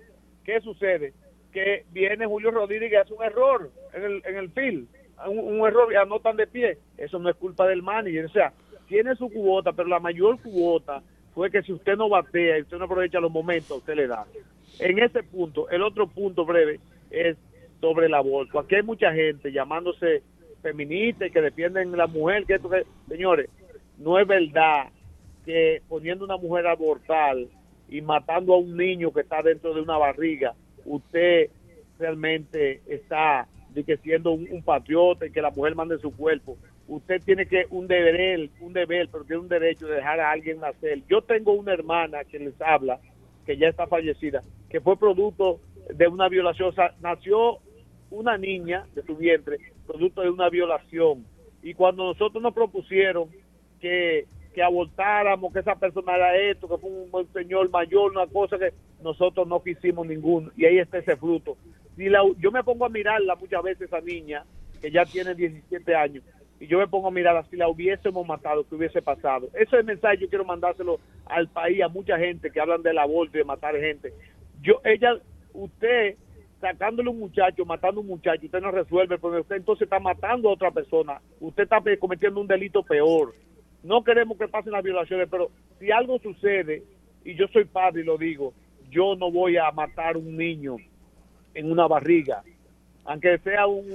¿Qué sucede? Que viene Julio Rodríguez y hace un error en el, en el field, un, un error y anotan de pie. Eso no es culpa del manager. O sea, tiene su cubota, pero la mayor cubota fue que si usted no batea y usted no aprovecha los momentos, usted le da. En ese punto, el otro punto breve es sobre el aborto. Aquí hay mucha gente llamándose feminista y que defienden la mujer, que esto señores, no es verdad que poniendo una mujer a abortar y matando a un niño que está dentro de una barriga, usted realmente está de que siendo un, un patriota y que la mujer mande su cuerpo. Usted tiene que un deber, un deber, pero tiene un derecho de dejar a alguien nacer. Yo tengo una hermana que les habla, que ya está fallecida, que fue producto de una violación. O sea, nació una niña de su vientre, producto de una violación. Y cuando nosotros nos propusieron que, que abortáramos, que esa persona era esto, que fue un, un señor mayor, una cosa que nosotros no quisimos ninguno. Y ahí está ese fruto. si la, yo me pongo a mirarla muchas veces, esa niña, que ya tiene 17 años, y yo me pongo a mirarla, si la hubiésemos matado, ¿qué hubiese pasado? Ese mensaje yo quiero mandárselo al país, a mucha gente que hablan del aborto y de matar gente. Yo, ella, usted sacándole un muchacho, matando un muchacho, usted no resuelve, porque usted entonces está matando a otra persona, usted está cometiendo un delito peor. No queremos que pasen las violaciones, pero si algo sucede, y yo soy padre y lo digo, yo no voy a matar un niño en una barriga, aunque sea un-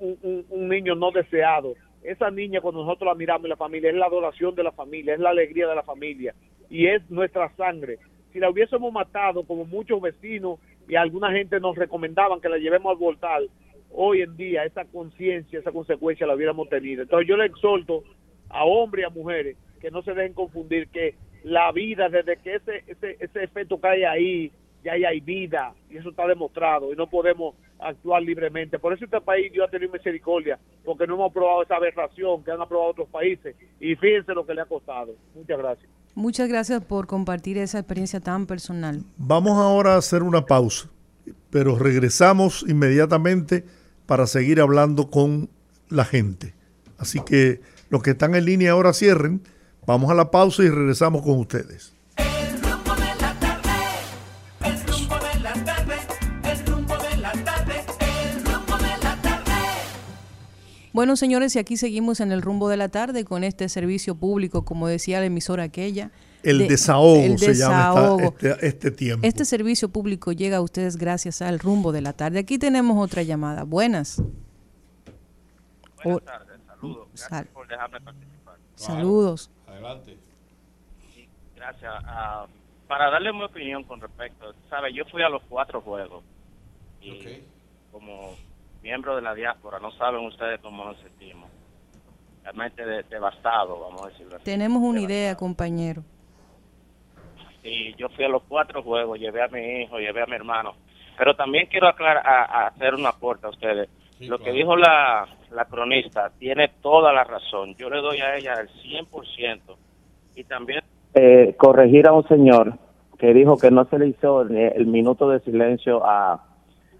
un- un- un niño no deseado. Esa niña, cuando nosotros la miramos en la familia, es la adoración de la familia, es la alegría de la familia y es nuestra sangre. Si la hubiésemos matado, como muchos vecinos y alguna gente nos recomendaban que la llevemos al voltal, hoy en día esa conciencia, esa consecuencia la hubiéramos tenido. Entonces yo le exhorto a hombres y a mujeres que no se dejen confundir que la vida, desde que ese, ese, ese efecto cae ahí, ya ahí hay vida y eso está demostrado y no podemos actuar libremente. Por eso este país Dios ha tenido misericordia, porque no hemos aprobado esa aberración que han aprobado otros países y fíjense lo que le ha costado. Muchas gracias. Muchas gracias por compartir esa experiencia tan personal. Vamos ahora a hacer una pausa, pero regresamos inmediatamente para seguir hablando con la gente. Así que los que están en línea ahora cierren. Vamos a la pausa y regresamos con ustedes. Bueno, señores, y aquí seguimos en el rumbo de la tarde con este servicio público, como decía la emisora aquella. El de- desahogo el se llama esta- este, este tiempo. Este servicio público llega a ustedes gracias al rumbo de la tarde. Aquí tenemos otra llamada. Buenas. Buenas tardes, saludos. Gracias Sal- por dejarme participar. Saludos. Adelante. Gracias. Ah, para darle mi opinión con respecto, ¿sabe? Yo fui a los cuatro juegos. Y como miembro de la diáspora, no saben ustedes cómo nos sentimos. Realmente de- devastado, vamos a decirlo así. Tenemos una idea, compañero. Y yo fui a los cuatro juegos, llevé a mi hijo, llevé a mi hermano. Pero también quiero aclarar, a, a hacer un aporte a ustedes. Lo que dijo la, la cronista tiene toda la razón. Yo le doy a ella el 100%. Y también eh, corregir a un señor que dijo que no se le hizo el, el minuto de silencio a,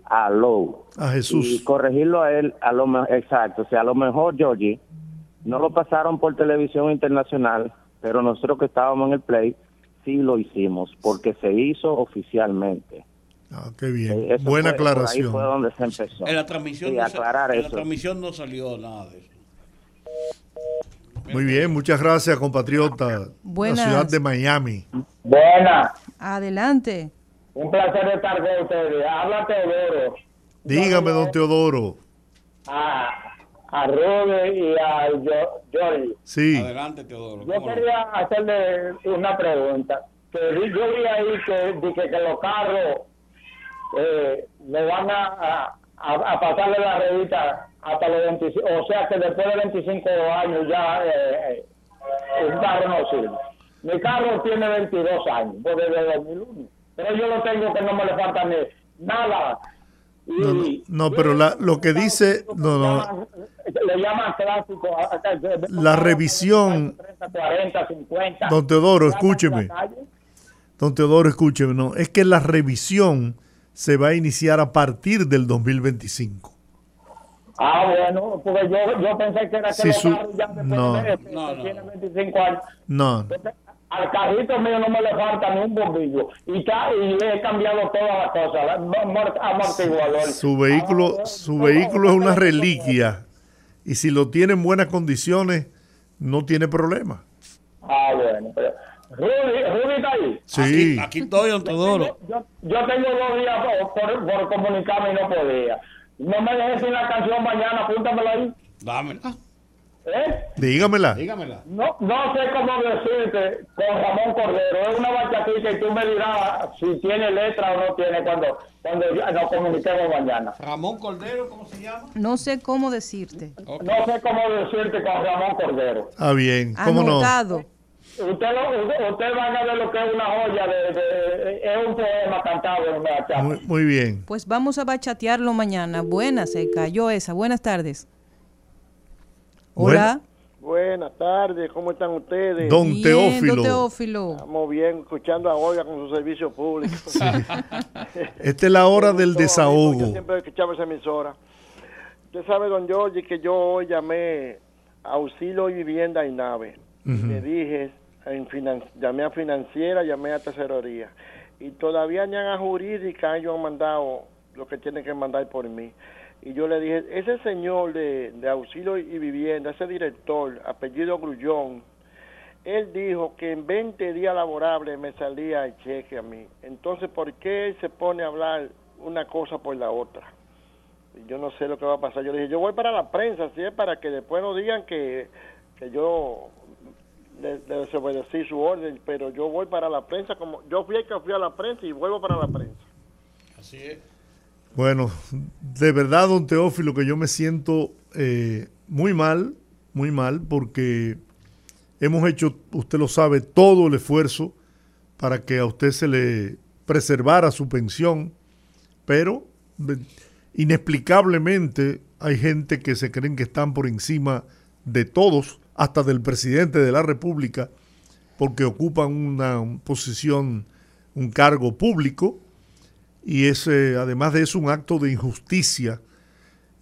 a Lowe. A Jesús. Y corregirlo a él, a lo exacto. O sea, a lo mejor, Georgie, no lo pasaron por televisión internacional, pero nosotros que estábamos en el play, sí lo hicimos, porque se hizo oficialmente. Ah, qué bien. Eh, eso Buena fue- por ahí aclaración. fue donde se empezó. En la transmisión, Sí, no, aclarar en la eso. transmisión no salió nada de eso. Muy bien, muchas gracias, compatriota. Buenas. La ciudad de Miami. Buena, Adelante. Un placer estar con ustedes. Habla Teodoro, Dígame, don Teodoro. a, a Ruby y a Jo- Jorge. Sí. Adelante, Teodoro. Yo quería hacerle una pregunta. Que vi- yo vi ahí que, di que, los carros eh, le van a, a, a- a pasarle la revista hasta los 25, o sea que después de 25 años ya eh, eh, un carro no sirve. Mi carro tiene 22 años, pues desde 2001, pero yo lo tengo que no me le falta nada. No, no, no, pero la- lo que dice, no, no, Le llaman clásico. la revisión, 40, 50. don Teodoro, escúcheme. Don Teodoro, escúcheme, no, es que la revisión se va a iniciar a partir del 2025. Ah, bueno, porque yo, yo pensé que era que los su- ya después no. de- que tiene 25 años. No, Al carrito mío no me le falta ni un bombillo. Y, ca- y le he cambiado todas las cosas. Amortiguador. su vehículo, su vehículo es una reliquia y si lo tiene en buenas condiciones, no tiene problema. Ah, bueno. pero- Rudy, Rudy está ahí. Sí. Aquí estoy, don Teodoro. Yo, yo tengo dos días por, por, por comunicarme y no podía. No me dejes sin la canción mañana, apúntamela ahí. Dámela. ¿Eh? Dígamela. Dígamela. No, no sé cómo decirte con Ramón Cordero. Es una bachatita y tú me dirás si tiene letra o no tiene cuando, cuando ya nos comuniquemos mañana. Ramón Cordero, ¿cómo se llama? No sé cómo decirte. No sé cómo decirte con Ramón Cordero. Ah, bien, ¿cómo no? Anotado. Usted, lo- usted, usted van a ver lo que es una joya, de, de- es un poema cantado en una bachata. Muy, muy bien. Pues vamos a bachatearlo mañana. Buenas, se cayó esa. Buenas tardes. Hola. Buenas tardes, ¿cómo están ustedes? Don Bien, Teófilo. don Teófilo. Estamos bien, escuchando a Olga con su servicio público. Esta es la hora del Yo desahogo. siempre escuchaba esa emisora. Usted sabe, don Jorge, que yo hoy llamé a Auxilio y Vivienda y Nave. Le dije, en finan- llamé a Financiera, llamé a Tesorería. Y todavía ni a Jurídica ellos han mandado lo que tienen que mandar por mí. Y yo le dije, ese señor de, de Auxilio y Vivienda, ese director, apellido Grullón, él dijo que en 20 días laborables me salía el cheque a mí. Entonces, ¿por qué él se pone a hablar una cosa por la otra? Yo no sé lo que va a pasar. Yo le dije, yo voy para la prensa, es para que después no digan que, que yo le desobedecí su orden, pero yo voy para la prensa como yo fui el que fui a la prensa y vuelvo para la prensa. Así es. Bueno, de verdad, don Teófilo, que yo me siento eh, muy mal, muy mal, porque hemos hecho, usted lo sabe, todo el esfuerzo para que a usted se le preservara su pensión, pero inexplicablemente hay gente que se creen que están por encima de todos, hasta del presidente de la República, porque ocupan una posición, un cargo público, y es eh, además de eso un acto de injusticia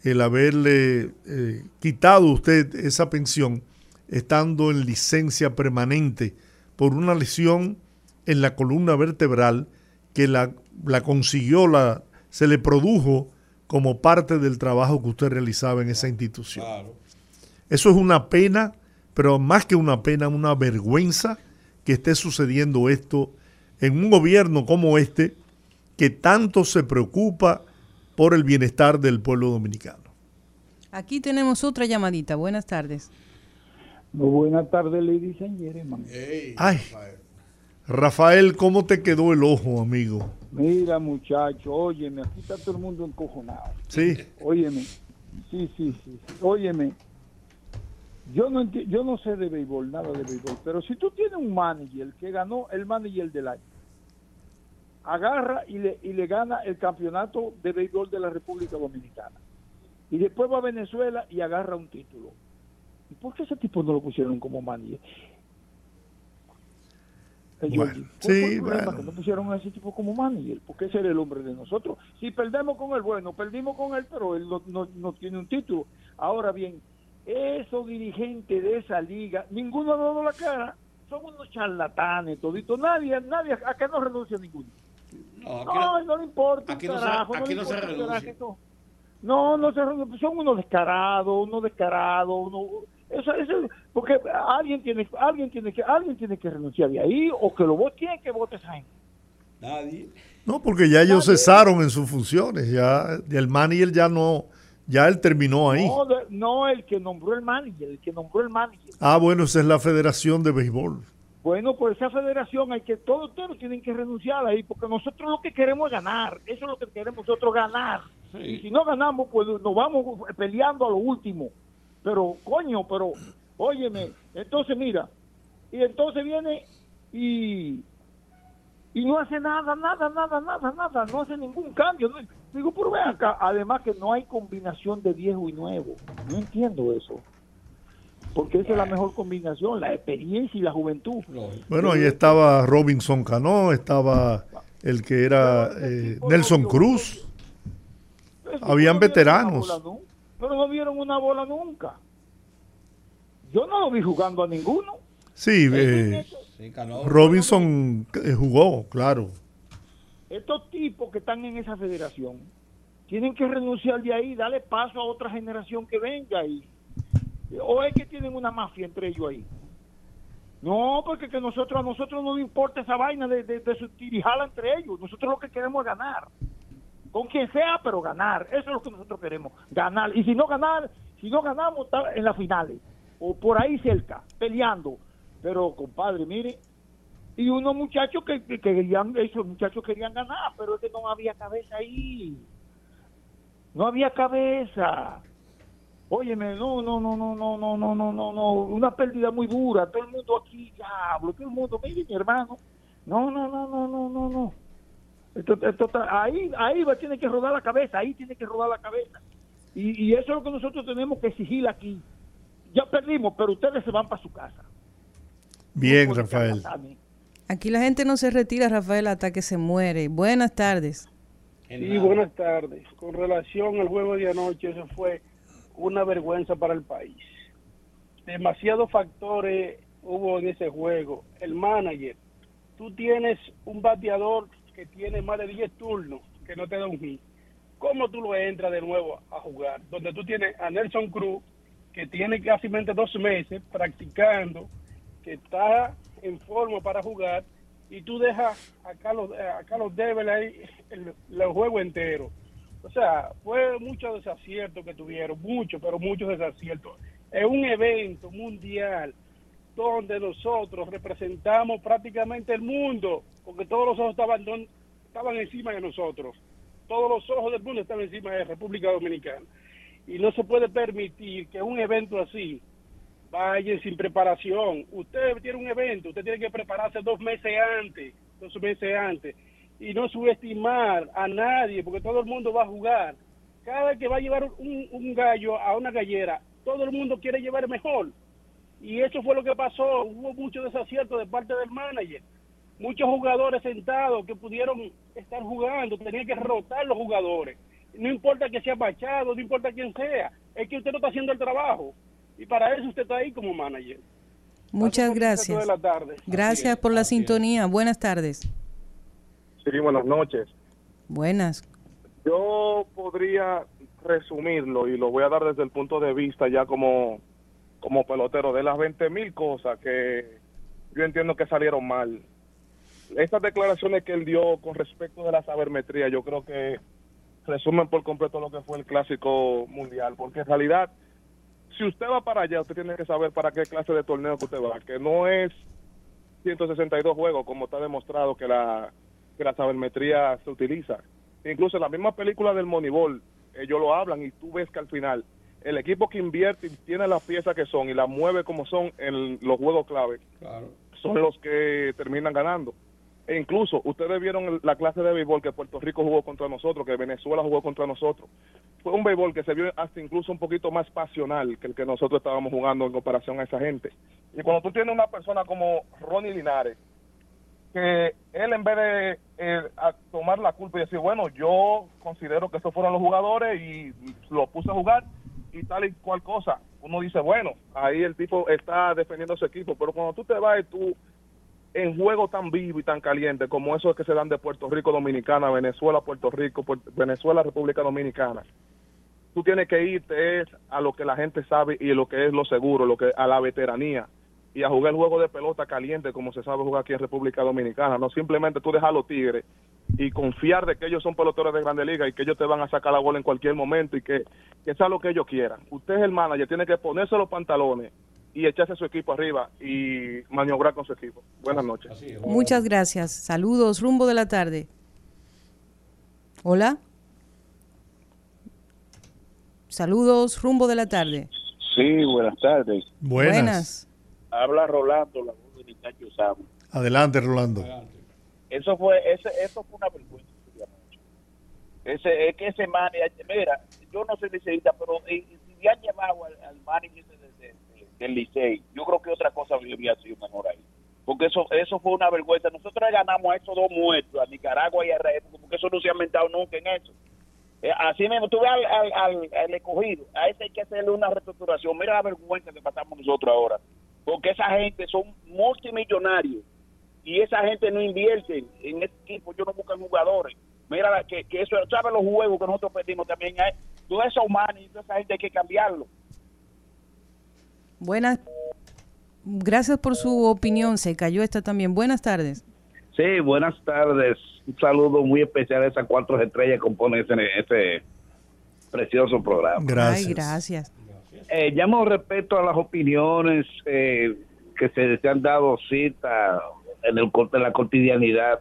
el haberle eh, quitado usted esa pensión estando en licencia permanente por una lesión en la columna vertebral que la, la consiguió, la, se le produjo como parte del trabajo que usted realizaba en esa institución. Eso es una pena, pero más que una pena, una vergüenza que esté sucediendo esto en un gobierno como este que tanto se preocupa por el bienestar del pueblo dominicano. Aquí tenemos otra llamadita. Buenas tardes. Muy buenas tardes, ladies and gentlemen. Ay, Rafael, ¿cómo te quedó el ojo, amigo? Mira, muchacho, óyeme, aquí está todo el mundo encojonado. Sí. Óyeme, sí, sí, sí. Óyeme, yo no, enti- yo no sé de béisbol, nada de béisbol, pero si tú tienes un manager que ganó el manager del año, agarra y le, y le gana el campeonato de béisbol de la República Dominicana, y después va a Venezuela y agarra un título. ¿Y por qué ese tipo no lo pusieron como manager? Bueno, Georgie, ¿cuál fue sí, bueno. que no pusieron a ese tipo como manager, porque ese era el hombre de nosotros. Si perdemos con él, bueno, perdimos con él, pero él no, no- no tiene un título. Ahora bien, esos dirigentes de esa liga, ninguno ha dado la cara, son unos charlatanes, toditos. Nadie, nadie, a que no renuncia ninguno. No, aquí No, no- no le importa. aquí no se- carajo, aquí no se. No, no se renuncia. Son unos descarados, unos descarados, uno, eso, eso, porque alguien tiene, alguien tiene que, alguien tiene que renunciar de ahí, o que lo vote, ¿quién que vote esa gente? Nadie. No, porque ya ellos cesaron en sus funciones, ya ya el manager ya no, ya él terminó ahí. No, de- no el que nombró el manager, el que nombró el manager. Ah, bueno, esa es la Federación de Béisbol. Bueno, por esa federación hay que, todos ustedes tienen que renunciar ahí, porque nosotros lo que queremos es ganar, eso es lo que queremos nosotros, ganar. Y si no ganamos, pues nos vamos peleando a lo último. Pero, coño, pero, óyeme, entonces mira, y entonces viene y, y no hace nada, nada, nada, nada, nada, no hace ningún cambio. No, digo, pero ven acá, además que no hay combinación de viejo y nuevo. No entiendo eso. Porque esa es la mejor combinación, la experiencia y la juventud. Bueno, ahí estaba Robinson Cano, estaba el que era eh, Nelson Cruz. Habían veteranos. Pero no vieron una bola nunca. Yo no lo vi jugando a ninguno. Sí, eh. Robinson eh, jugó, claro. Estos tipos que están en esa federación tienen que renunciar de ahí, darle paso a otra generación que venga ahí. O es que tienen una mafia entre ellos ahí. No, porque que nosotros a nosotros no nos importa esa vaina de, de, de su tirijala entre ellos. Nosotros lo que queremos es ganar. Con quien sea, pero ganar. Eso es lo que nosotros queremos, ganar. Y si no ganar, si no ganamos, está en las finales. O por ahí cerca, peleando. Pero, compadre, mire, y unos muchachos que, que querían, esos muchachos querían ganar, pero es que no había cabeza ahí. No había cabeza. Óyeme, no, no, no, no, no, no, no, no, no, no, una pérdida muy dura. Todo el mundo aquí, diablo, todo el mundo, mire, mi hermano. No, no, no, no, no, no, no. Esto, esto está- ahí, ahí va, tiene que rodar la cabeza, ahí tiene que rodar la cabeza. Y, y eso es lo que nosotros tenemos que exigir aquí. Ya perdimos, pero ustedes se van para su casa. Bien, Rafael. Aquí la gente no se retira, Rafael, hasta que se muere. Buenas tardes. Sí, buenas tardes. Con relación al juego de anoche, eso fue una vergüenza para el país. Demasiados factores hubo en ese juego. El manager, tú tienes un bateador que tiene más de 10 turnos, que no te da un hit. ¿Cómo tú lo entras de nuevo a jugar? Donde tú tienes a Nelson Cruz, que tiene casi dos meses practicando, que está en forma para jugar, y tú dejas a Carlos, a Carlos Devil ahí el juego entero. O sea, fue mucho desacierto que tuvieron, mucho, pero muchos desaciertos. Es un evento mundial donde nosotros representamos prácticamente el mundo, porque todos los ojos estaban, estaban encima de nosotros. Todos los ojos del mundo estaban encima de República Dominicana. Y no se puede permitir que un evento así vaya sin preparación. Usted tiene un evento, usted tiene que prepararse dos meses antes, dos meses antes, y no subestimar a nadie, porque todo el mundo va a jugar. Cada que va a llevar un, un gallo a una gallera, todo el mundo quiere llevar mejor. Y eso fue lo que pasó. Hubo mucho desacierto de parte del manager. Muchos jugadores sentados que pudieron estar jugando, tenían que rotar los jugadores. No importa que sea Machado, no importa quién sea, es que usted no está haciendo el trabajo. Y para eso usted está ahí como manager. Muchas gracias. de la tarde. Gracias por la sintonía. Buenas tardes. Sí, buenas noches. Buenas. Yo podría resumirlo y lo voy a dar desde el punto de vista ya como, como pelotero de las 20 mil cosas que yo entiendo que salieron mal. Estas declaraciones que él dio con respecto de la sabermetría, yo creo que resumen por completo lo que fue el clásico mundial, porque en realidad, si usted va para allá, usted tiene que saber para qué clase de torneo que usted va, que no es 162 juegos, como está demostrado que la, que la sabermetría se utiliza. Incluso en la misma película del Moneyball, ellos lo hablan y tú ves que al final el equipo que invierte y tiene las piezas que son y las mueve como son en los juegos clave, son los que terminan ganando. E incluso ustedes vieron la clase de béisbol que Puerto Rico jugó contra nosotros, que Venezuela jugó contra nosotros. Fue un béisbol que se vio hasta incluso un poquito más pasional que el que nosotros estábamos jugando en comparación a esa gente. Y cuando tú tienes una persona como Ronnie Linares, que él en vez de eh, tomar la culpa y decir, bueno, yo considero que estos fueron los jugadores y lo puse a jugar y tal y cual cosa, uno dice, bueno, ahí el tipo está defendiendo a su equipo, pero cuando tú te vas y tú en juego tan vivo y tan caliente como esos que se dan de Puerto Rico, Dominicana, Venezuela, Puerto Rico, Venezuela, República Dominicana, tú tienes que irte es a lo que la gente sabe y lo que es lo seguro, lo que a la veteranía y a jugar el juego de pelota caliente como se sabe jugar aquí en República Dominicana, no simplemente tú dejar los tigres y confiar de que ellos son peloteros de grande liga y que ellos te van a sacar la bola en cualquier momento y que, que sea lo que ellos quieran. Usted es el manager, tiene que ponerse los pantalones y echarse su equipo arriba y maniobrar con su equipo. Buenas noches. Muchas gracias. Saludos, rumbo de la tarde. Hola. Saludos, rumbo de la tarde. Sí, buenas tardes. Buenas. Habla Rolando, la voz de Nicacho Samo. Adelante, Rolando. Eso fue, ese, eso fue una vergüenza. ese es que ese manager, mira, yo no soy liceísta, pero eh, si le han llevado al, al manager de- de- de- del Licey, yo creo que otra cosa hubiera sido mejor ahí. Porque eso eso fue una vergüenza. Nosotros ganamos a esos dos muertos, a Nicaragua y a Israel, porque eso no se ha inventado nunca en eso. Eh, así mismo, tú ves al, al, al, al escogido, a ese hay que hacerle una reestructuración. Mira la vergüenza que pasamos nosotros ahora. Porque esa gente son multimillonarios y esa gente no invierte en este equipo, ellos no buscan jugadores. Mira la- que, que eso, ¿sabes los juegos que nosotros perdimos también? Hay, todo eso humano y toda esa gente hay que cambiarlo. Buenas. Gracias por su opinión. Se cayó esta también. Buenas tardes. Sí, buenas tardes. Un saludo muy especial a esas cuatro estrellas que componen ese, ese precioso programa. Ay, gracias. Eh, llamo respecto a las opiniones eh, que se, se han dado cita en, el, en la cotidianidad.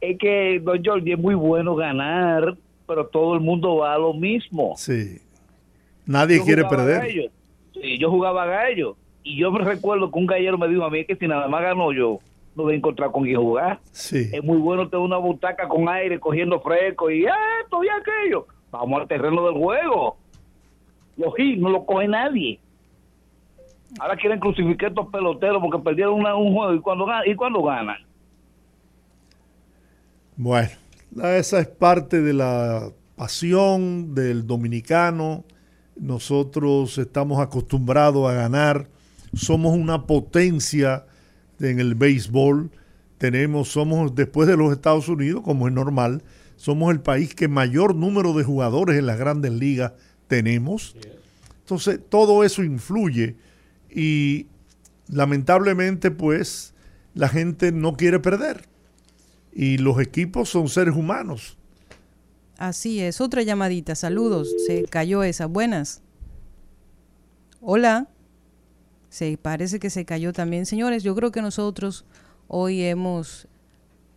Es que, don Jordi, es muy bueno ganar, pero todo el mundo va a lo mismo. Sí. Nadie Yo quiere perder. gallo. Sí, yo jugaba gallo. Y yo me recuerdo que un gallero me dijo a mí que si nada más ganó yo, no voy a encontrar con quién jugar. Sí. Es muy bueno tener una butaca con aire, cogiendo fresco y esto y aquello. Vamos al terreno del juego. Los hits no lo coge nadie. Ahora quieren crucificar estos peloteros porque perdieron un juego y cuando y cuando ganan. Bueno, esa es parte de la pasión del dominicano. Nosotros estamos acostumbrados a ganar. Somos una potencia en el béisbol. Tenemos, somos después de los Estados Unidos, como es normal, somos el país que mayor número de jugadores en las grandes ligas tenemos. Entonces, todo eso influye y lamentablemente, pues, la gente no quiere perder. Y los equipos son seres humanos. Así es, otra llamadita, saludos, se cayó esa, buenas. Hola, se parece que se cayó también. Señores, yo creo que nosotros hoy hemos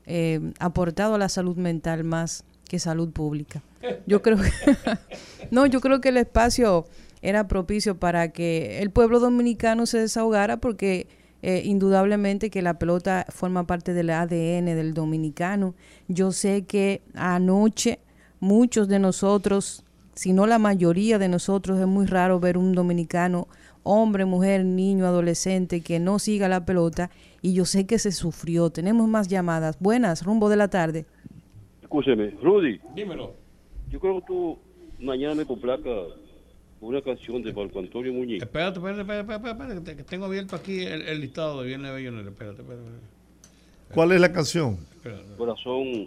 eh, aportado a la salud mental más que salud pública. Yo creo que, no, yo creo que el espacio era propicio para que el pueblo dominicano se desahogara porque eh, indudablemente que la pelota forma parte del ADN del dominicano. Yo sé que anoche muchos de nosotros, si no la mayoría de nosotros, es muy raro ver un dominicano, hombre, mujer, niño, adolescente, que no siga la pelota y yo sé que se sufrió. Tenemos más llamadas. Buenas, rumbo de la tarde. Escúcheme, Rudy, Dímelo. Yo creo que tú mañana me complaca una canción de Marco Antonio Muñiz. Espérate, espérate, espérate, espérate, espérate, que tengo abierto aquí el, el listado de Viernes de Bellonera. Espérate, espérate. espérate. ¿Cuál es la canción? Corazón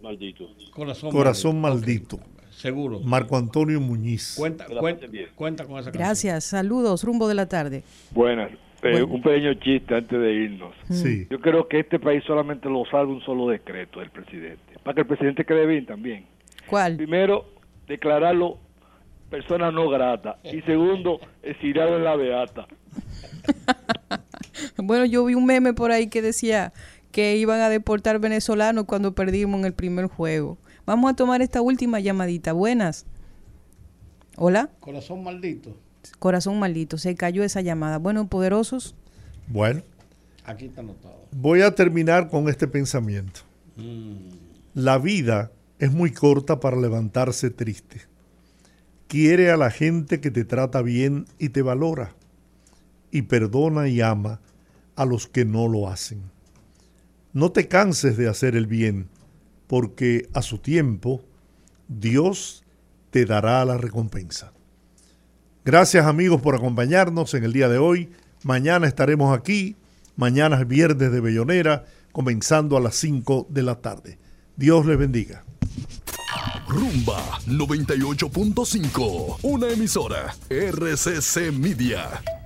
maldito. Corazón, Corazón maldito. Seguro. Marco Antonio Muñiz. Cuenta, cuenta, cuenta con esa canción. Gracias, saludos, rumbo de la tarde. Buenas. Eh, Bueno. Un pequeño chiste antes de irnos. Sí. Yo creo que este país solamente lo salva un solo decreto del presidente. Para que el presidente quede bien también. ¿Cuál? Primero, declararlo persona no grata. Y segundo, exiliado en la beata. Bueno, yo vi un meme por ahí que decía que iban a deportar venezolanos cuando perdimos en el primer juego. Vamos a tomar esta última llamadita. Buenas. Hola, Corazón maldito. corazón maldito. Se cayó esa llamada. Bueno, poderosos. Bueno, Aquí está anotado. voy a terminar con este pensamiento. La vida es muy corta para levantarse triste. Quiere a la gente que te trata bien y te valora. Y perdona y ama a los que no lo hacen. No te canses de hacer el bien, porque a su tiempo Dios te dará la recompensa. Gracias amigos por acompañarnos en el día de hoy. Mañana estaremos aquí. Mañana es viernes de Bellonera, comenzando a las 5 de la tarde. Dios les bendiga. Rumba 98.5, una emisora RCC Media.